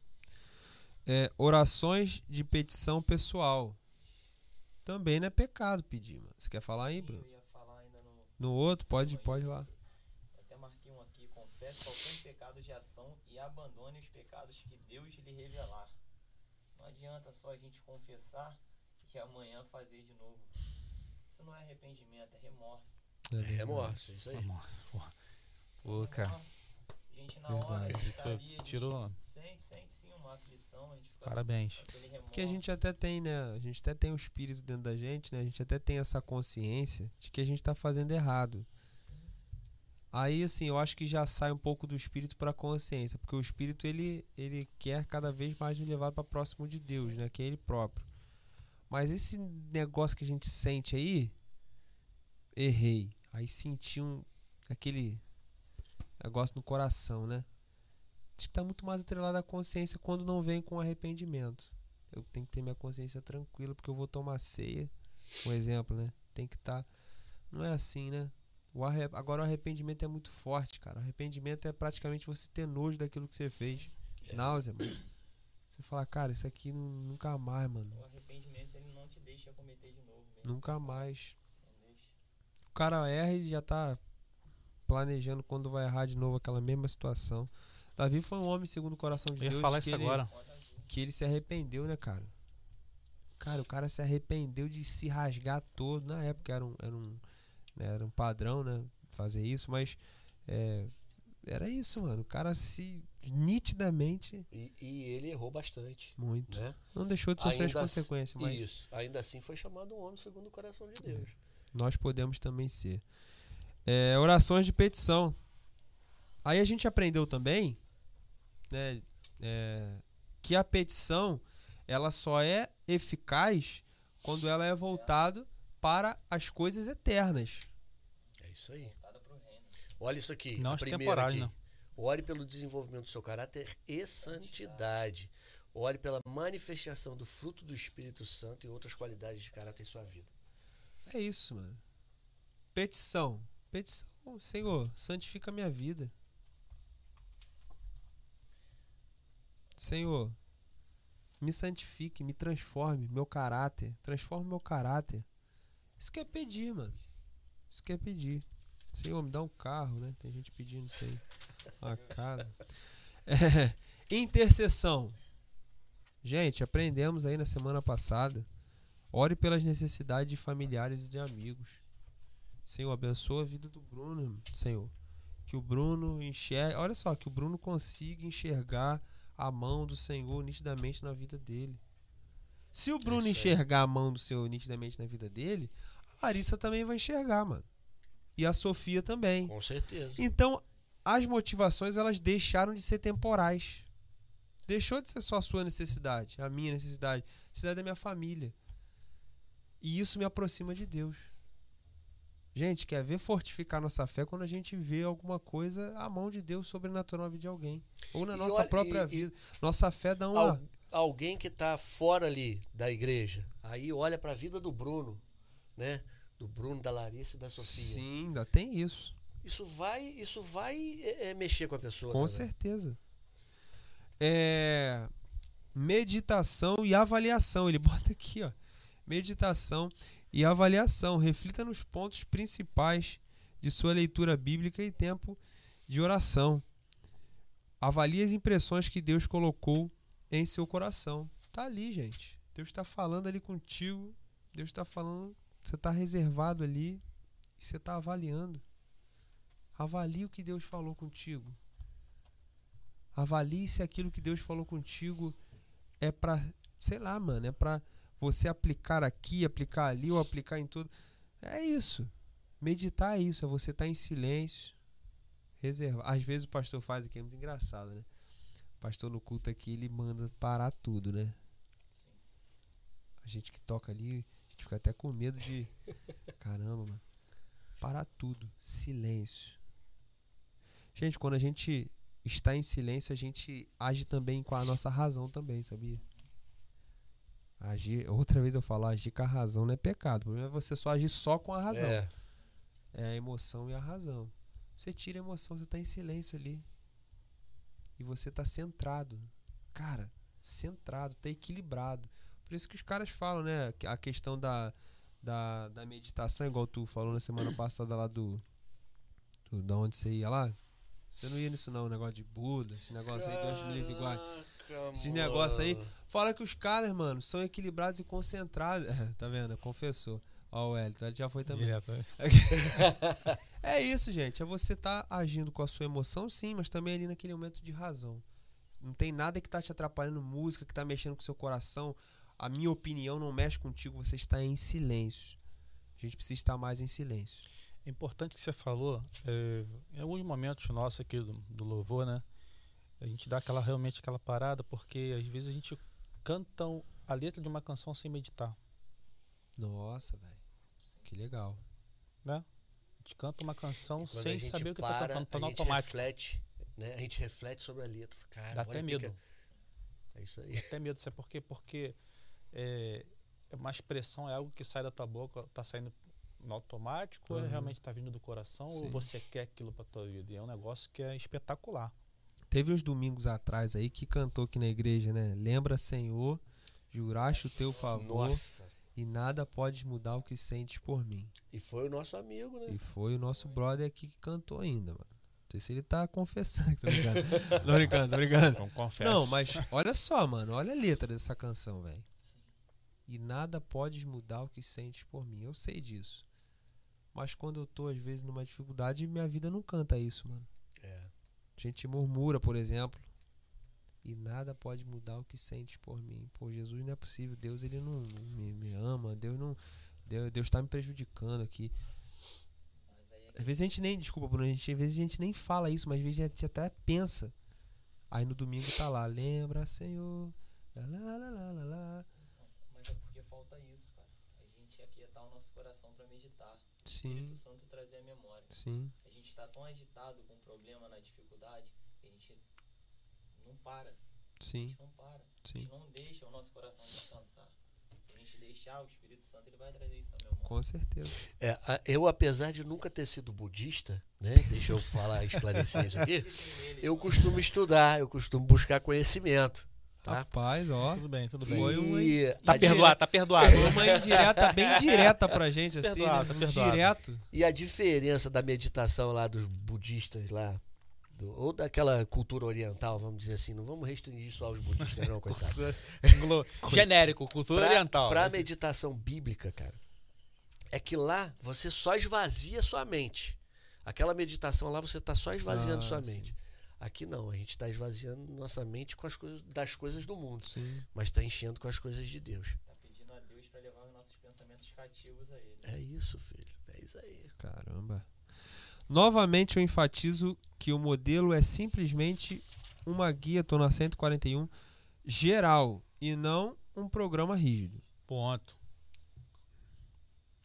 É, orações de petição pessoal. Também não é pecado pedir, mano. Você quer falar aí, Bruno? Eu ia falar ainda no. No outro, pode, Sim, pode isso. lá. Até marquei um aqui. Confesse qualquer pecado de ação e abandone os pecados que Deus lhe revelar. Não adianta só a gente confessar e amanhã fazer de novo. Isso não é arrependimento, é remorso. É É remorso, isso aí. Nossa, porra. Pô, cara. Remorso. A gente na hora Verdade. a gente tá ali, a gente tirou- sem, sem sim uma aflição, a gente fica Parabéns. Porque a gente até tem, né? A gente até tem o espírito dentro da gente, né? A gente até tem essa consciência de que a gente tá fazendo errado. Aí, assim, eu acho que já sai um pouco do espírito para a consciência, porque o espírito ele, ele quer cada vez mais nos levar para próximo de Deus, né? Que é ele próprio. Mas esse negócio que a gente sente aí, errei. Aí senti um, aquele negócio no coração, né? Acho que tá muito mais atrelado à consciência quando não vem com arrependimento. Eu tenho que ter minha consciência tranquila porque eu vou tomar ceia. Um exemplo, né? Tem que estar. Tá... Não é assim, né? O arre... Agora o arrependimento é muito forte, cara. O arrependimento é praticamente você ter nojo daquilo que você fez. É. Náusea, mano. Você fala, cara, isso aqui nunca mais, mano. O arrependimento ele não te deixa cometer de novo. Mesmo. Nunca mais. O cara erra e já tá planejando quando vai errar de novo aquela mesma situação. Davi foi um homem segundo o coração de Eu Deus. Ia falar isso ele, agora. Que ele se arrependeu, né, cara? Cara, o cara se arrependeu de se rasgar todo. Na época era um, era um, né, era um padrão, né? Fazer isso, mas é, era isso, mano. O cara se nitidamente. E, e ele errou bastante. Muito. Né? Não deixou de sofrer ainda as consequências, mas. Isso. Ainda assim foi chamado um homem segundo o coração de Deus. Nós podemos também ser. É, orações de petição. Aí a gente aprendeu também, né, é, que a petição ela só é eficaz quando ela é voltada para as coisas eternas. É isso aí. Olha isso aqui. Não as temporais, não. Ore pelo desenvolvimento do seu caráter e santidade. Ore pela manifestação do fruto do Espírito Santo e outras qualidades de caráter em sua vida. É isso, mano. Petição. Petição, Senhor, santifica minha vida. Senhor, me santifique, me transforme, meu caráter. Transforme meu caráter. Isso que é pedir, mano. Isso que é pedir. Senhor, me dá um carro, né? Tem gente pedindo isso aí. Uma casa. É, intercessão. Gente, aprendemos aí na semana passada. Ore pelas necessidades de familiares e de amigos. Senhor, abençoa a vida do Bruno, Senhor. Que o Bruno enxergue. Olha só, que o Bruno consiga enxergar a mão do Senhor nitidamente na vida dele. Se o Bruno é enxergar a mão do Senhor nitidamente na vida dele, a Larissa também vai enxergar, mano. E a Sofia também. Com certeza. Então, as motivações elas deixaram de ser temporais. Deixou de ser só a sua necessidade, a minha necessidade, a necessidade da minha família. E isso me aproxima de Deus. Gente, quer ver fortificar nossa fé quando a gente vê alguma coisa, a mão de Deus sobrenatural de alguém. Ou na e nossa olha, própria e, vida. Nossa fé dá uma. Al, alguém que está fora ali da igreja, aí olha para a vida do Bruno, né? Do Bruno, da Larissa e da Sofia. Sim, ainda tem isso. Isso vai, isso vai é, é mexer com a pessoa. Com também. certeza. É, meditação e avaliação. Ele bota aqui, ó. Meditação e avaliação. Reflita nos pontos principais de sua leitura bíblica e tempo de oração. Avalie as impressões que Deus colocou em seu coração. Tá ali, gente. Deus está falando ali contigo. Deus está falando. Você está reservado ali. E você está avaliando. Avalie o que Deus falou contigo. Avalie se aquilo que Deus falou contigo é para, sei lá, mano, é para você aplicar aqui, aplicar ali ou aplicar em tudo. É isso. Meditar é isso, é você estar tá em silêncio, reservar. Às vezes o pastor faz aqui, é muito engraçado, né? O pastor no culto aqui, ele manda parar tudo, né? Sim. A gente que toca ali, a gente fica até com medo de. Caramba, mano. Parar tudo. Silêncio. Gente, quando a gente está em silêncio, a gente age também com a nossa razão também, sabia? Agir, outra vez eu falo, agir com a razão não é pecado. O problema é você só agir só com a razão. É, é a emoção e a razão. Você tira a emoção, você está em silêncio ali. E você está centrado. Cara, centrado, está equilibrado. Por isso que os caras falam, né? A questão da, da, da meditação, igual tu falou na semana passada lá do, do. Da onde você ia lá? Você não ia nisso, não, negócio de Buda, esse negócio aí, Deus me livre. Esse negócio aí. Fala que os caras, mano, são equilibrados e concentrados. tá vendo? Confessou. Ó, o Elton, ele já foi também. Direto, é isso, gente. É você tá agindo com a sua emoção, sim, mas também ali naquele momento de razão. Não tem nada que tá te atrapalhando, música que tá mexendo com o seu coração. A minha opinião não mexe contigo, você está em silêncio. A gente precisa estar mais em silêncio. É importante que você falou, é, em alguns momentos nossos aqui do, do louvor, né? A gente dá aquela realmente aquela parada, porque às vezes a gente canta a letra de uma canção sem meditar. Nossa, velho. Que legal. né? A gente canta uma canção sem saber o que para, tá cantando, tá no a gente automático. reflete, né? A gente reflete sobre a letra. Cara, Dá até medo. que É isso aí. Até medo, sabe por quê? Porque é, é uma expressão, é algo que sai da tua boca, tá saindo no automático, ou é Aham. realmente tá vindo do coração, Sim. ou você quer aquilo pra tua vida? E é um negócio que é espetacular. Teve uns domingos atrás aí que cantou aqui na igreja, né? Lembra, Senhor, juraste o teu favor Nossa. e nada pode mudar o que sentes por mim. E foi o nosso amigo, né? E foi o nosso brother aqui que cantou ainda, mano. Não sei se ele tá confessando. Tô brincando. tô brincando, tô brincando. Então confesso. Não, mas olha só, mano. Olha a letra dessa canção, velho. E nada pode mudar o que sentes por mim. Eu sei disso. Mas quando eu tô, às vezes, numa dificuldade, minha vida não canta isso, mano. É. A gente murmura, por exemplo. E nada pode mudar o que sentes por mim. Pô, Jesus não é possível. Deus, ele não não me, me ama. Deus não. Deus, Deus tá me prejudicando aqui. É Às vezes a gente nem. Desculpa, Bruno. A gente, às vezes a gente nem fala isso, mas às vezes a gente até pensa. Aí no domingo tá lá. Lembra, Senhor. Lá, lá, lá, lá, lá. Mas é porque falta isso, cara. A gente aquietar o nosso coração pra meditar. O Sim, Espírito Santo trazer a memória. sim. A gente tá tão agitado com o problema, na dificuldade, que a gente não para. A Sim, gente não para. A sim. gente não deixa o nosso coração descansar. Se a gente deixar, o Espírito Santo ele vai trazer isso à memória. Com certeza. É, a- eu, apesar de nunca ter sido budista, né? Deixa eu falar, esclarecer isso aqui. Eu costumo estudar, eu costumo buscar conhecimento. Tá? Rapaz, ó. Tudo bem, tudo bem. Foi um E, Tá perdoado, tá perdoado. Foi uma indireta bem direta pra gente, assim. Perdoado, né? tá perdoado. Direto. e a diferença da meditação lá dos budistas lá, do- ou daquela cultura oriental, vamos dizer assim, não vamos restringir só aos budistas, não, coitado. Genérico, cultura oriental. Pra Esse- meditação bíblica, cara, é que lá você só esvazia sua mente. Aquela meditação lá você tá só esvaziando Ah, sua sim. mente. Aqui não, a gente tá esvaziando nossa mente com as coisas das coisas do mundo, Sim. mas tá enchendo com as coisas de Deus. Tá pedindo a Deus pra levar os nossos pensamentos cativos a ele. É isso, filho. É isso aí. Caramba. Novamente eu enfatizo que o modelo é simplesmente uma guia, tô na 141, geral e não um programa rígido. Ponto.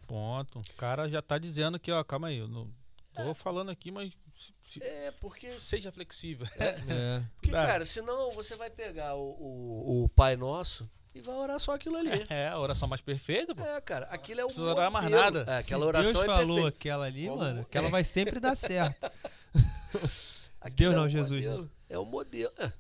Ponto. O cara já tá dizendo que, ó, calma aí, eu não tô falando aqui, mas se- se- É, porque, seja flexível. É. porque Dá. cara, senão você vai pegar o, o, o Pai Nosso e vai orar só aquilo ali. É, a oração mais perfeita, pô. É, cara, aquilo é o Precisa orar mais modelo. nada. É, Se aquela oração Deus é falou perfeita. aquela ali, Como- mano, aquela vai sempre dar certo. Deus é não, Jesus, modelo. É o modelo. É.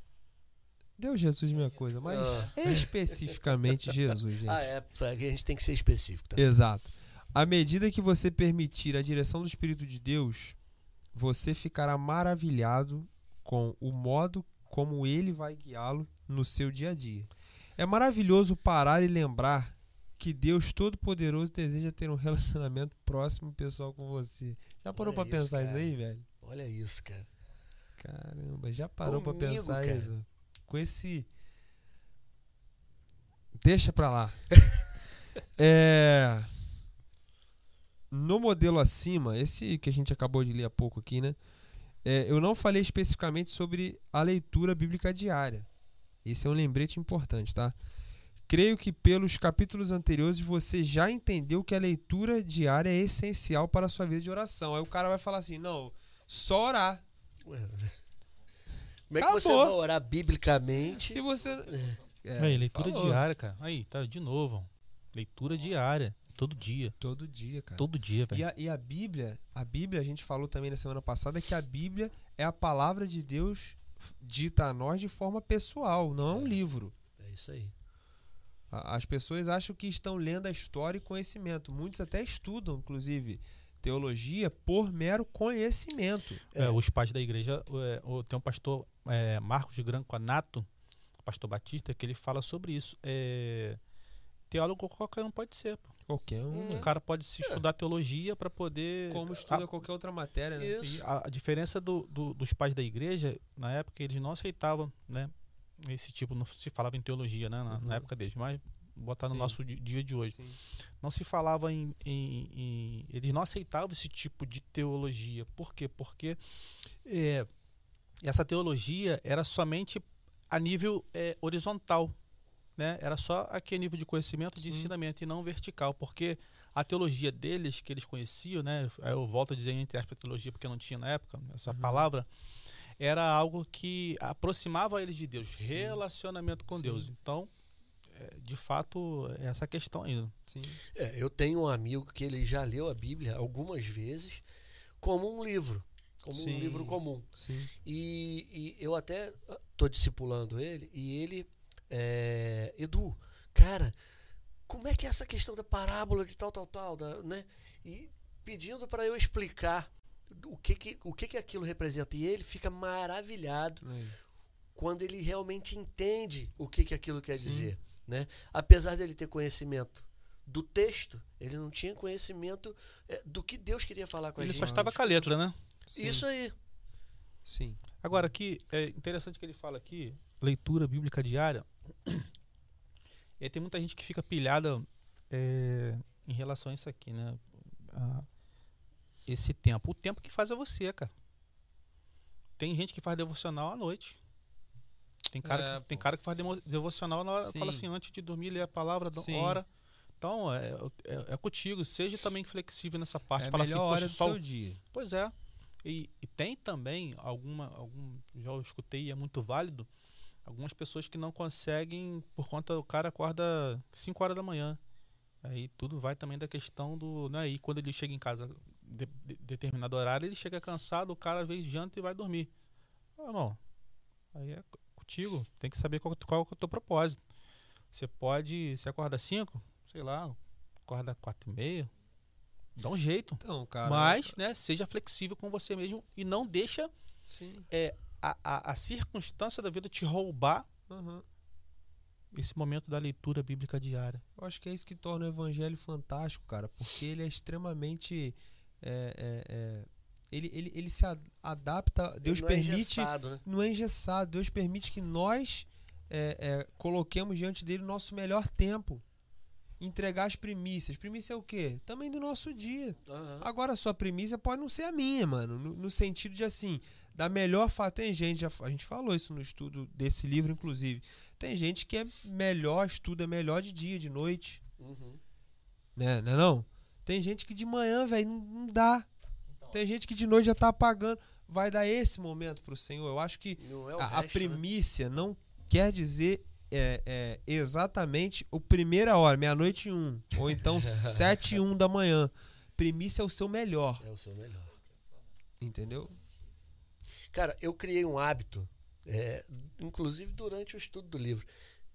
Deus, Jesus, minha coisa, mas Ah. especificamente Jesus, gente. Ah, é. A gente tem que ser específico, tá certo? Exato. À medida que você permitir a direção do Espírito de Deus, você ficará maravilhado com o modo como ele vai guiá-lo no seu dia a dia. É maravilhoso parar e lembrar que Deus Todo-Poderoso deseja ter um relacionamento próximo e pessoal com você. Já parou isso, pensar isso cara. aí, velho? Olha isso, cara. Caramba, já parou pra Comigo, pensar cara. isso? Com esse. Deixa pra lá. é. No modelo acima, esse que a gente acabou de ler há pouco aqui, né? É, eu não falei especificamente sobre a leitura bíblica diária. Esse é um lembrete importante, tá? Creio que pelos capítulos anteriores você já entendeu que a leitura diária é essencial para a sua vida de oração. Aí o cara vai falar assim: não, só orar. Ué, Como é que você Acabou. vai orar biblicamente? Se você. É, aí, leitura falou. diária, cara. Aí, tá, de novo. Leitura diária. Todo dia. Todo dia, cara. Todo dia, E velho. a, e a Bíblia, a Bíblia, a gente falou também na semana passada que a Bíblia é a palavra de Deus dita a nós de forma pessoal, não é um livro. É isso aí. A- As pessoas acham que estão lendo a história e conhecimento. Muitos até estudam, inclusive, teologia por mero conhecimento. É, os pais da igreja, é, o- tem um pastor, é, Marcos de Branco Anato, pastor batista, que ele fala sobre isso. É, teólogo qualquer um pode ser. pô. Qualquer um. O cara pode se estudar teologia para poder. Como estuda a, qualquer outra matéria, né? Isso. e a, a diferença do- do- dos pais da igreja, na época, eles não aceitavam, né? Esse tipo, não se falava em teologia, né? Na, Uhum. na época deles, mas botar no nosso di- dia de hoje. Sim. não se falava em, em- em- Eles não aceitavam esse tipo de teologia. Por quê? Porque é, essa teologia era somente a nível é, horizontal. Né, era só aquele nível de conhecimento, de Sim. ensinamento e não vertical, porque a teologia deles, que eles conheciam, né, eu volto a dizer entre aspas teologia porque não tinha na época essa Uhum. palavra, era algo que aproximava eles de Deus, relacionamento com Sim. Deus. Então, é, de fato, é essa questão ainda. Sim. É, eu tenho um amigo que ele já leu a Bíblia algumas vezes como um livro, como Sim. um livro comum. Sim. E, e eu até tô discipulando ele e ele, é, Edu, cara, como é que é essa questão da parábola de tal, tal, tal, da, né? E pedindo para eu explicar o que que, o que que aquilo representa. E ele fica maravilhado Aí. quando ele realmente entende o que, que aquilo quer Sim. dizer. Né? Apesar dele ter conhecimento do texto, ele não tinha conhecimento é, do que Deus queria falar com a Ele gente. só estava com a letra, né? Sim. Isso aí. Sim. Agora, aqui, é interessante que ele fala aqui, leitura bíblica diária. E tem muita gente que fica pilhada é, em relação a isso aqui, né? A esse tempo. O tempo que faz é você, cara. Tem gente que faz devocional à noite. Tem cara, É, que, tem cara que faz devocional na hora, Sim. fala assim, antes de dormir, lê a palavra, Sim. hora. Então, é, é, é contigo. Seja também flexível nessa parte. É fala melhor assim, hora do seu dia. Pois é. E, e tem também alguma, algum, já eu escutei e é muito válido, algumas pessoas que não conseguem, por conta, o cara acorda 5 horas da manhã. Aí tudo vai também da questão do. Né, e quando ele chega em casa, de, de- determinado horário, ele chega cansado, o cara às vezes janta e vai dormir. Ah, irmão, aí é contigo, tem que saber qual, qual é o teu propósito. Você pode, você acorda 5, sei lá, acorda 4 e meia, dá um jeito. Então, cara. Mas, né, seja flexível com você mesmo e não deixa Sim. A, a, a circunstância da vida te roubar Aham. esse momento da leitura bíblica diária. Eu acho que é isso que torna o evangelho fantástico, cara, porque ele é extremamente. é, é, é, ele, ele, ele se adapta. Deus Não é permite. engessado, né? não é engessado. Deus permite que nós é, é, coloquemos diante dele o nosso melhor tempo. Entregar as primícias. Primícia é o quê? Também do nosso dia. Aham. Agora, a sua primícia pode não ser a minha, mano. No, no sentido de assim, da melhor fa- Tem gente, já, a gente falou isso no estudo desse livro, inclusive. Tem gente que é melhor, estuda melhor de dia, de noite. Uhum. Né, né não? Tem gente que de manhã, velho, não, não dá. Então, Tem gente que de noite já tá apagando. Vai dar esse momento pro Senhor. Eu acho que Não é a, a resto, né? primícia não quer dizer é, é, exatamente o primeira hora, meia-noite e um. Ou então sete e um da manhã. Primícia é o seu melhor. É o seu melhor. Entendeu? Cara, eu criei um hábito, é, inclusive durante o estudo do livro,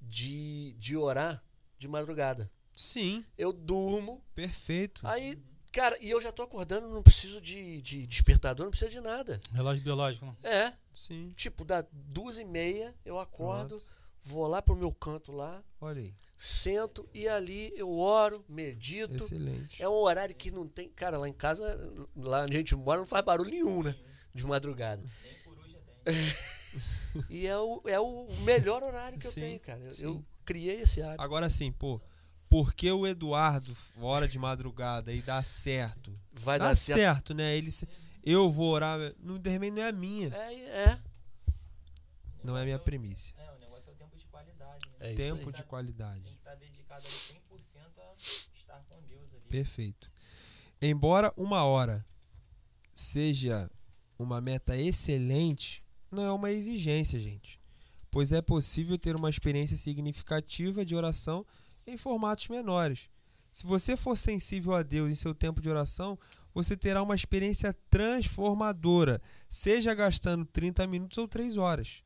de, de orar de madrugada. Sim, Eu durmo, perfeito. aí, cara, e eu já tô acordando, não preciso de, de despertador, não precisa de nada. Relógio biológico. É, Sim. tipo, dá duas e meia, eu acordo, vou lá pro meu canto lá, Olha aí. sento e ali eu oro, medito. Excelente. É um horário que não tem. Cara, lá em casa, lá onde a gente mora, não faz barulho nenhum, né? De madrugada. nem coruja tem. E é o, é o melhor horário que eu Sim, tenho, cara. Eu, eu criei esse hábito. Agora sim, pô. Por que o Eduardo, hora de madrugada, e dá certo? Vai dá dar certo. certo, né? Ele se- Eu vou orar. Não, de repente não é a minha. É, é. O Não é a minha negócio primícia. É, o negócio é o tempo de qualidade, né? É isso Tempo aí. de qualidade. Tem que estar dedicado ali 100% a estar com Deus ali. Perfeito. Embora uma hora seja uma meta excelente, não é uma exigência, gente. Pois é possível ter uma experiência significativa de oração em formatos menores. Se você for sensível a Deus em seu tempo de oração, você terá uma experiência transformadora, seja gastando 30 minutos ou 3 horas.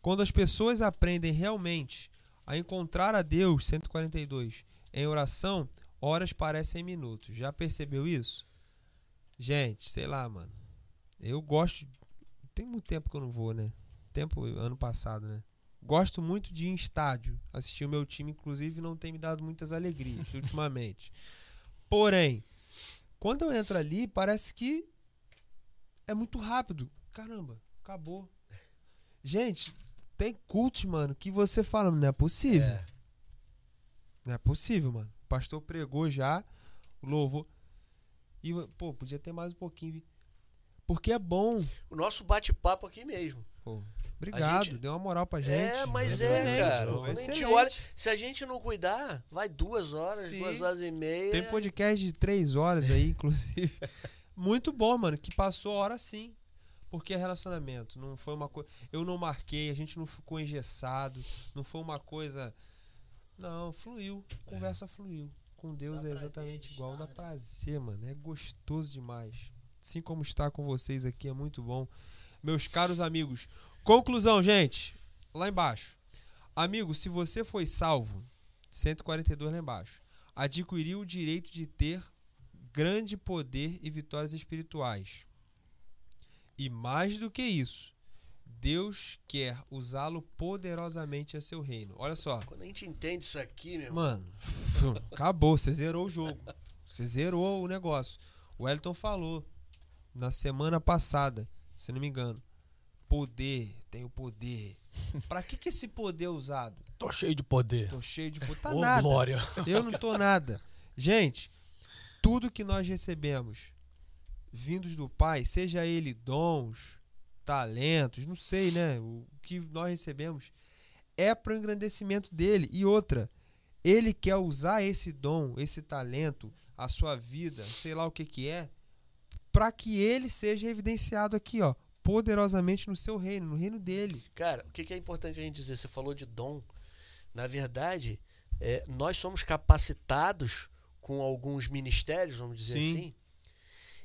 Quando as pessoas aprendem realmente a encontrar a Deus, 142, em oração, horas parecem minutos. Já percebeu isso? Gente, sei lá, mano. Eu gosto. Tem muito tempo que eu não vou, né? Tempo ano passado, né? Gosto muito de ir em estádio. Assistir o meu time, inclusive, não tem me dado muitas alegrias ultimamente. Porém, quando eu entro ali, parece que é muito rápido. Caramba, acabou. Gente, tem cultos, mano, que você fala, não é possível. É. Não é possível, mano. O pastor pregou já, o louvor. E, pô, podia ter mais um pouquinho. Porque é bom. O nosso bate-papo aqui mesmo. pô. Obrigado, gente- deu uma moral pra gente. É, mas é, Excelente, cara. pô, a gente olha, se a gente não cuidar, vai duas horas, Sim. duas horas e meia. Tem podcast de três horas aí, inclusive. Muito bom, mano, que passou a hora sim. Porque é relacionamento, não foi uma coisa. Eu não marquei, a gente não ficou engessado, não foi uma coisa. Não, fluiu. Conversa fluiu. Com Deus Dá é prazer exatamente de igual, dá prazer, mano. É gostoso demais. Assim como estar com vocês aqui é muito bom. Meus caros amigos, conclusão, gente. Lá embaixo. Amigo, se você foi salvo, 142 lá embaixo, adquiriu o direito de ter grande poder e vitórias espirituais. E mais do que isso, Deus quer usá-lo poderosamente a seu reino. Olha só. Quando a gente entende isso aqui, meu irmão, Mano, acabou, você zerou o jogo. Você zerou o negócio. O Elton falou na semana passada, se não me engano. Poder, tenho poder. Pra que, que esse poder é usado? Tô cheio de poder. Tô cheio de poder. Tá Ô, nada. glória. Eu não tô nada. Gente, tudo que nós recebemos vindos do Pai, seja ele dons, talentos, não sei, né? O que nós recebemos é para o engrandecimento dele. E outra, ele quer usar esse dom, esse talento, a sua vida, sei lá o que que é, para que ele seja evidenciado aqui, ó, poderosamente no seu reino, no reino dele. cara, o que, é importante a gente dizer? Você falou de dom. Na verdade, é, nós somos capacitados com alguns ministérios, vamos dizer Sim. assim.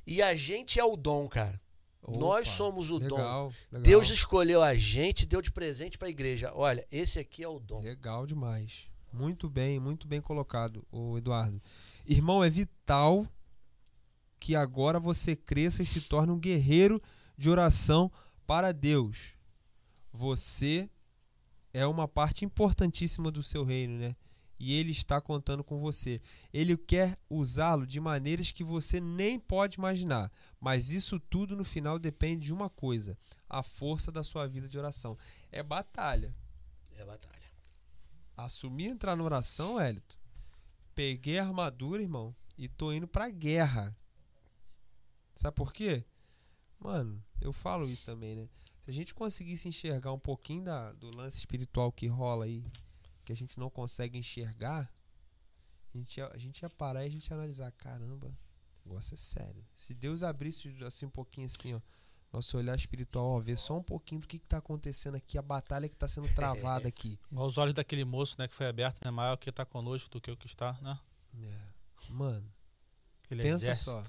E a gente é o dom, cara. Nós Opa, somos o dom. legal, legal. Deus escolheu a gente, deu de presente para a igreja. Olha, esse aqui é o dom. Legal demais. Muito bem, muito bem colocado, o Eduardo. Irmão, é vital que agora você cresça e se torne um guerreiro de oração para Deus. Você é uma parte importantíssima do seu reino, né? E ele está contando com você. Ele quer usá-lo de maneiras que você nem pode imaginar. Mas isso tudo no final depende de uma coisa: a força da sua vida de oração. É batalha É batalha. assumi entrar na oração, Hélito, peguei a armadura, irmão, e tô indo pra guerra. Sabe por quê? Mano, eu falo isso também, né? Se a gente conseguisse enxergar um pouquinho da, do lance espiritual que rola aí, que a gente não consegue enxergar, a gente, ia, a gente ia parar e a gente ia analisar, caramba, o negócio é sério. Se Deus abrisse assim um pouquinho assim, ó, nosso olhar espiritual, ó, ver só um pouquinho do que, que tá acontecendo aqui, a batalha que tá sendo travada aqui. Os olhos daquele moço, né, que foi aberto, né? Maior que tá conosco do que o que está, né? É. Mano, Aquele pensa exército. só.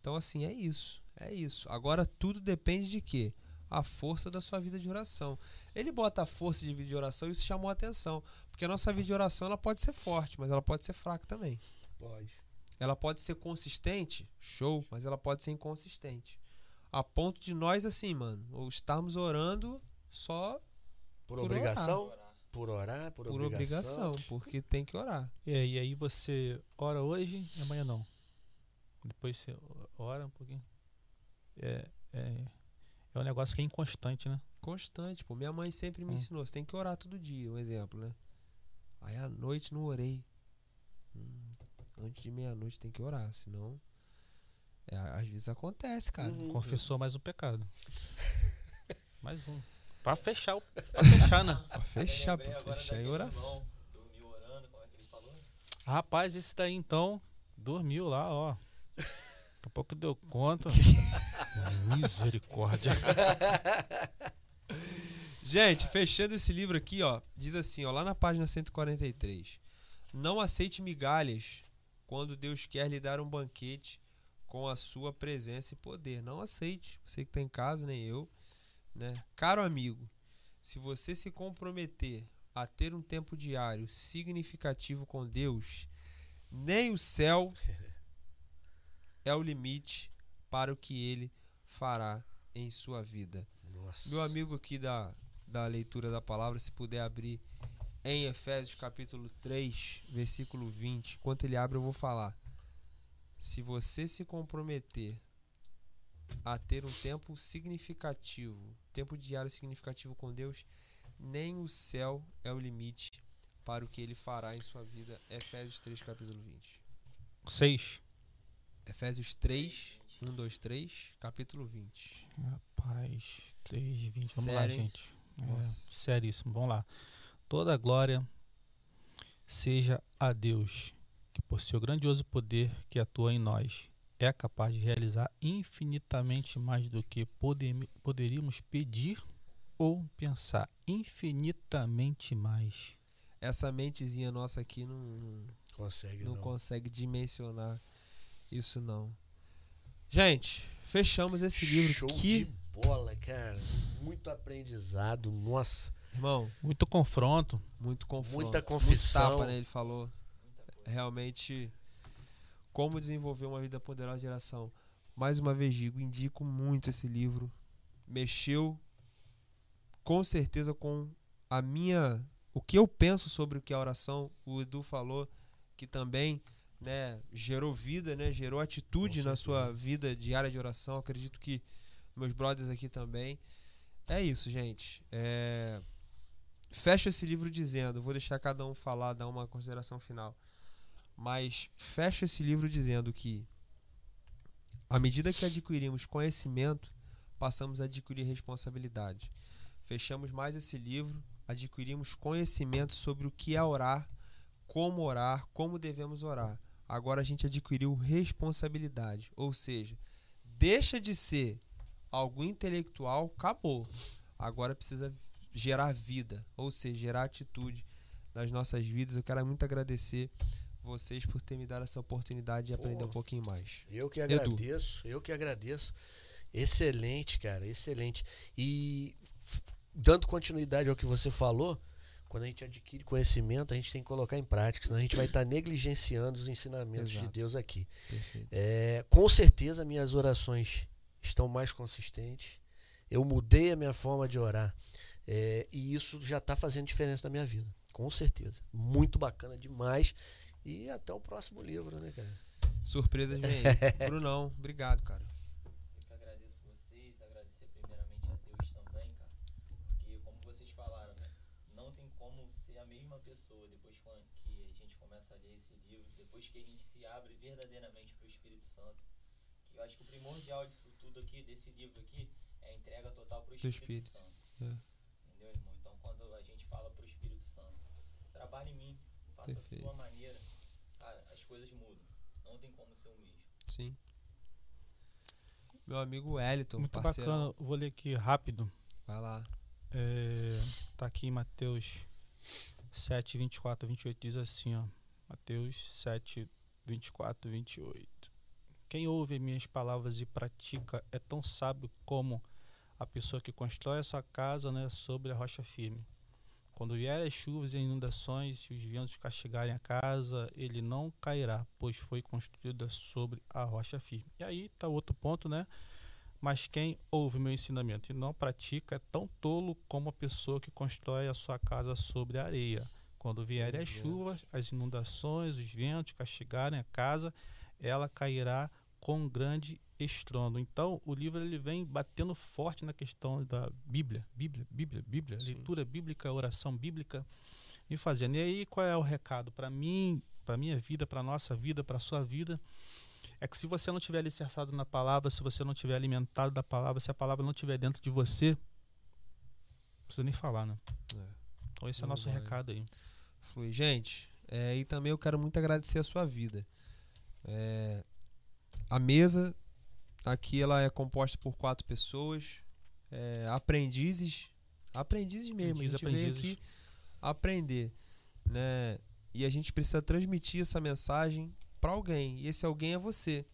Então, assim, é isso. É isso. Agora, tudo depende de quê? A força da sua vida de oração. Ele bota a força de vida de oração e isso chamou a atenção. Porque a nossa vida de oração ela pode ser forte, mas ela pode ser fraca também. Pode. Ela pode ser consistente, show, mas ela pode ser inconsistente. A ponto de nós, assim, mano, ou estarmos orando só Por, Por obrigação? Orar. Por orar, por, por obrigação. obrigação, porque tem que orar. É, e aí você ora hoje e amanhã não. Depois você ora um pouquinho. É, é, é um negócio que é inconstante, né? Constante, pô. Minha mãe sempre me Hum. ensinou, você tem que orar todo dia, um exemplo, né? Aí à noite não orei. Hum, antes de meia-noite tem que orar, senão. é, às vezes acontece, cara. Uhum. Confessou mais um pecado. mais um. Pra fechar, o- pra fechar, né? Pra fechar, pra fechar em oração. irmão, Dormiu orando, como é que ele falou? Rapaz, esse daí então dormiu lá, ó. Daqui a pouco deu conta. Misericórdia. Gente, fechando esse livro aqui, ó, diz assim, ó, lá na página 143. Não aceite migalhas quando Deus quer lhe dar um banquete com a sua presença e poder. Não aceite. Você que tá em casa, nem eu, né? Caro amigo, se você se comprometer a ter um tempo diário significativo com Deus, nem o céu é o limite para o que ele fará em sua vida. Nossa. Meu amigo aqui da, da leitura da palavra, se puder abrir em Efésios capítulo 3, versículo 20. Enquanto ele abre, eu vou falar. Se você se comprometer a ter um tempo significativo, tempo diário significativo com Deus, nem o céu é o limite para o que ele fará em sua vida. Efésios 3, capítulo 20. Seis. Efésios 3, 1, 2, 3, capítulo 20. Rapaz, 3, 20. Vamos lá, Sério, hein? gente. É, seríssimo. Vamos lá. Toda a glória seja a Deus, que por seu grandioso poder que atua em nós, é capaz de realizar infinitamente mais do que podem- poderíamos pedir ou pensar. Infinitamente mais. Essa mentezinha nossa aqui não, não, Consegue, não não. consegue dimensionar isso, não. Gente, fechamos esse livro. Show que, de bola, cara. Muito aprendizado. Nossa. irmão, Muito confronto. muito confronto. Muita confissão. Muito tapa, né? Ele falou. Realmente, como desenvolver uma vida poderosa de geração. Mais uma vez digo, indico muito esse livro. Mexeu com certeza com a minha o que eu penso sobre o que é oração. O Edu falou que também, né, gerou vida, né, gerou atitude na sua vida diária de oração. Acredito que meus brothers aqui também. É isso, gente. É... Fecho esse livro dizendo, vou deixar cada um falar, dar uma consideração final. Mas fecho esse livro dizendo que à medida que adquirimos conhecimento, passamos a adquirir responsabilidade. Fechamos mais esse livro, adquirimos conhecimento sobre o que é orar, como orar, como devemos orar. Agora a gente adquiriu responsabilidade, ou seja, deixa de ser algo intelectual, acabou. Agora precisa gerar vida, ou seja, gerar atitude nas nossas vidas. Eu quero muito agradecer vocês por ter me dado essa oportunidade de aprender um pouquinho mais. Eu que Edu. agradeço, eu que agradeço. Excelente, cara, excelente. E dando continuidade ao que você falou, quando a gente adquire conhecimento, a gente tem que colocar em prática, senão a gente vai estar negligenciando os ensinamentos de Exato. Deus aqui. É, com certeza minhas orações estão mais consistentes. Eu mudei a minha forma de orar. É, e isso já está fazendo diferença na minha vida. Com certeza. Muito bacana demais. E até o próximo livro, né, cara? Surpresas vem. Brunão, obrigado, cara. Eu que agradeço vocês, agradecer primeiramente a Deus também, cara. Porque, como vocês falaram, né, não tem como ser a mesma pessoa depois que a gente começa a ler esse livro, depois que a gente se abre verdadeiramente para o Espírito Santo. Que eu acho que o primordial disso tudo aqui, desse livro aqui, é a entrega total para o Espírito, Espírito. Santo. É. Entendeu, irmão? Então, quando a gente fala para o Espírito Santo, trabalhe em mim, faça Perfeito. a sua maneira, cara, as coisas mudam. Não tem como ser o mesmo. Sim. Meu amigo Wellington, Muito parceirão. bacana. Vou ler aqui rápido. Vai lá. É, tá aqui em Mateus 7, 24 28, diz assim, ó. Mateus 7, 24 28. Quem ouve minhas palavras e pratica é tão sábio como a pessoa que constrói a sua casa né, sobre a rocha firme. Quando vierem as chuvas e inundações e os ventos castigarem a casa, ele não cairá, pois foi construída sobre a rocha firme. E aí está outro ponto, né? Mas quem ouve meu ensinamento e não pratica é tão tolo como a pessoa que constrói a sua casa sobre a areia. Quando vierem as chuvas, as inundações, os ventos castigarem a casa, ela cairá com grande estrondo. Então, o livro ele vem batendo forte na questão da Bíblia, Bíblia, Bíblia, Bíblia, Sim. leitura bíblica, oração bíblica e fazendo. E aí, qual é o recado para mim, para minha vida, para nossa vida, para sua vida? É que se você não tiver alicerçado na palavra, se você não tiver alimentado da palavra, se a palavra não estiver dentro de você, não precisa nem falar, né? É. Então esse é o nosso vai. recado aí. Flui. Gente, é, e também eu quero muito agradecer a sua vida. É, a mesa aqui ela é composta por quatro pessoas, é, aprendizes, aprendizes mesmo. Aprendiz, a gente veio aprendizes. aqui aprender, né? E a gente precisa transmitir essa mensagem para alguém. E esse alguém é você.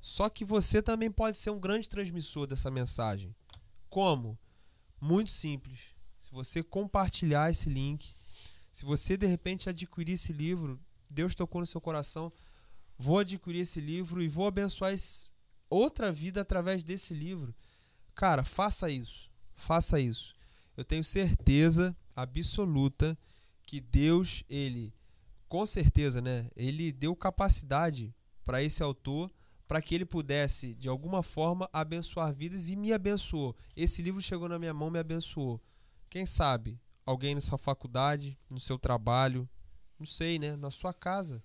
Só que você também pode ser um grande transmissor dessa mensagem. Como? Muito simples. Se você compartilhar esse link, se você de repente adquirir esse livro, Deus tocou no seu coração, vou adquirir esse livro e vou abençoar esse- outra vida através desse livro. Cara, faça isso. Faça isso. Eu tenho certeza absoluta que Deus, ele, com certeza, né? Ele deu capacidade para esse autor para que ele pudesse, de alguma forma, abençoar vidas e me abençoou. Esse livro chegou na minha mão, me abençoou. Quem sabe alguém na sua faculdade, no seu trabalho, não sei, né? Na sua casa.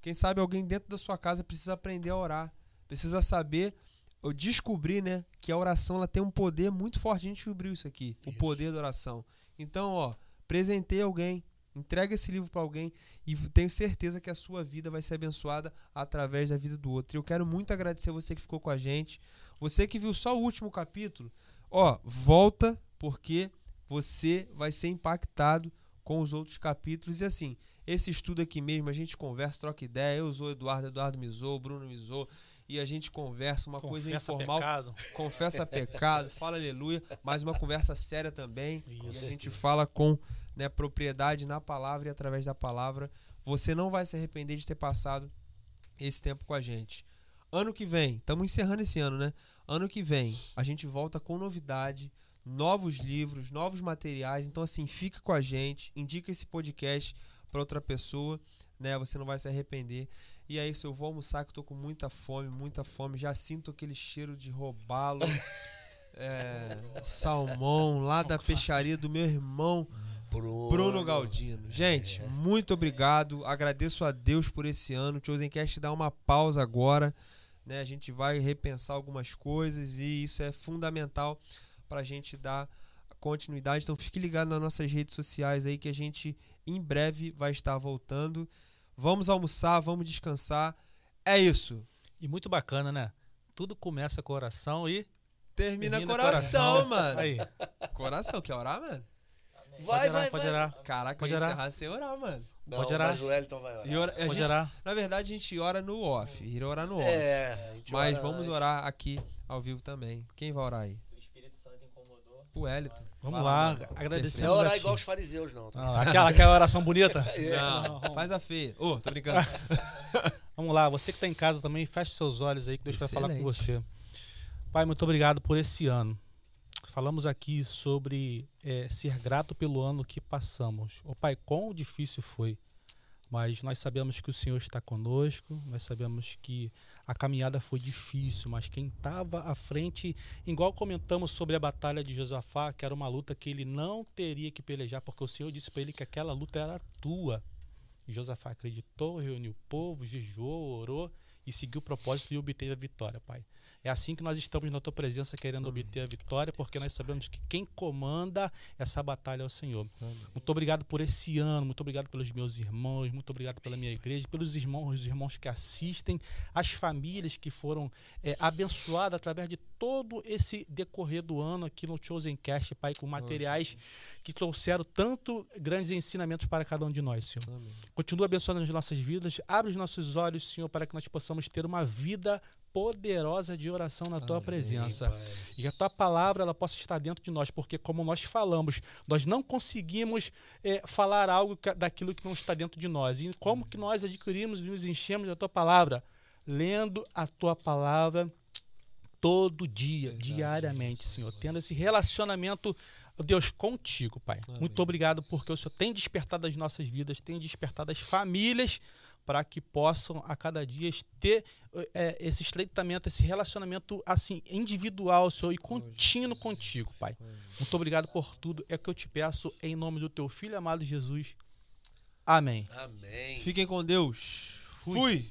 Quem sabe alguém dentro da sua casa precisa aprender a orar. precisa saber, ou descobrir, né, que a oração ela tem um poder muito forte. A gente descobriu isso aqui, o Isso. poder da oração. Então, ó, presenteie alguém, entrega esse livro para alguém e tenho certeza que a sua vida vai ser abençoada através da vida do outro. E eu quero muito agradecer você que ficou com a gente. Você que viu só o último capítulo, ó, volta porque você vai ser impactado com os outros capítulos. E assim, esse estudo aqui mesmo, a gente conversa, troca ideia. Eu sou o Eduardo, Eduardo Mizou, Bruno Mizou. E a gente conversa, uma coisa Confessa informal. pecado. Confessa pecado, fala aleluia, mas uma conversa séria também. Isso. E a gente fala com né, propriedade na palavra e através da palavra. Você não vai se arrepender de ter passado esse tempo com a gente. Ano que vem, estamos encerrando esse ano, né? Ano que vem, a gente volta com novidade, novos livros, novos materiais. Então, assim, fica com a gente, indica esse podcast para outra pessoa, né? Você não vai se arrepender. E é isso, eu vou almoçar que eu tô com muita fome, muita fome. Já sinto aquele cheiro de robalo, é, salmão lá da peixaria do meu irmão Bruno, Bruno Galdino. Gente, muito obrigado. Agradeço a Deus por esse ano. O Chosencast dá uma pausa agora. Né? A gente vai repensar algumas coisas e isso é fundamental para a gente dar continuidade. Então fique ligado nas nossas redes sociais aí que a gente em breve vai estar voltando. Vamos almoçar, vamos descansar. É isso. E muito bacana, né? Tudo começa com oração e. Termina, termina coração, mano. Aí. Coração, quer orar, mano? Vai, pode vai, orar, pode vai. orar. Caraca, Pode orar. encerrar sem orar, mano. Não, Pode orar. mas o Wellington vai orar. E ora- Pode gente- orar. Na verdade, a gente ora no off. Ir orar no off. É, a gente Mas ora vamos antes. orar aqui ao vivo também. Quem vai orar aí? Santo incomodou, O Wellington. Vamos Vai lá, mano. Não é agradecemos orar igual os fariseus, não. tá? Ah, aquela, aquela oração bonita? Não, faz a feia. Ô, tô brincando. Vamos lá, você que está em casa também, feche seus olhos aí que Deus vai falar com Excelente. você. Pai, muito obrigado por esse ano. Falamos aqui sobre é, ser grato pelo ano que passamos. Ô Pai, quão difícil foi. Mas nós sabemos que o Senhor está conosco, nós sabemos que a caminhada foi difícil, mas quem estava à frente, igual comentamos sobre a batalha de Josafá, que era uma luta que ele não teria que pelejar, porque o Senhor disse para ele que aquela luta era tua. E Josafá acreditou, reuniu o povo, jejuou, orou e seguiu o propósito e obteve a vitória, Pai. É assim que nós estamos na tua presença querendo obter a vitória, porque nós sabemos que quem comanda essa batalha é o Senhor. Muito obrigado por esse ano, muito obrigado pelos meus irmãos, muito obrigado pela minha igreja, pelos irmãos, os irmãos que assistem, as famílias que foram é, abençoadas através de todo esse decorrer do ano aqui no Chosen Cast, Pai, com materiais que trouxeram tanto grandes ensinamentos para cada um de nós, Senhor. Amém. Continua abençoando as nossas vidas. Abre os nossos olhos, Senhor, para que nós possamos ter uma vida poderosa de oração na tua Amém, presença. Pai. E que a tua palavra ela possa estar dentro de nós, porque como nós falamos, nós não conseguimos eh, falar algo que- daquilo que não está dentro de nós. E como que nós adquirimos e nos enchemos da tua palavra? Lendo a tua palavra todo dia, Verdade, diariamente. Senhor, tendo esse relacionamento, Deus, contigo, Pai. Amém. Muito obrigado porque o Senhor tem despertado as nossas vidas, tem despertado as famílias para que possam a cada dia ter eh, esse estreitamento, esse relacionamento assim individual, Senhor, e contínuo contigo, Pai. Muito obrigado por tudo. É o que eu te peço em nome do teu filho amado Jesus. Amém. Amém. Fiquem com Deus. Fui.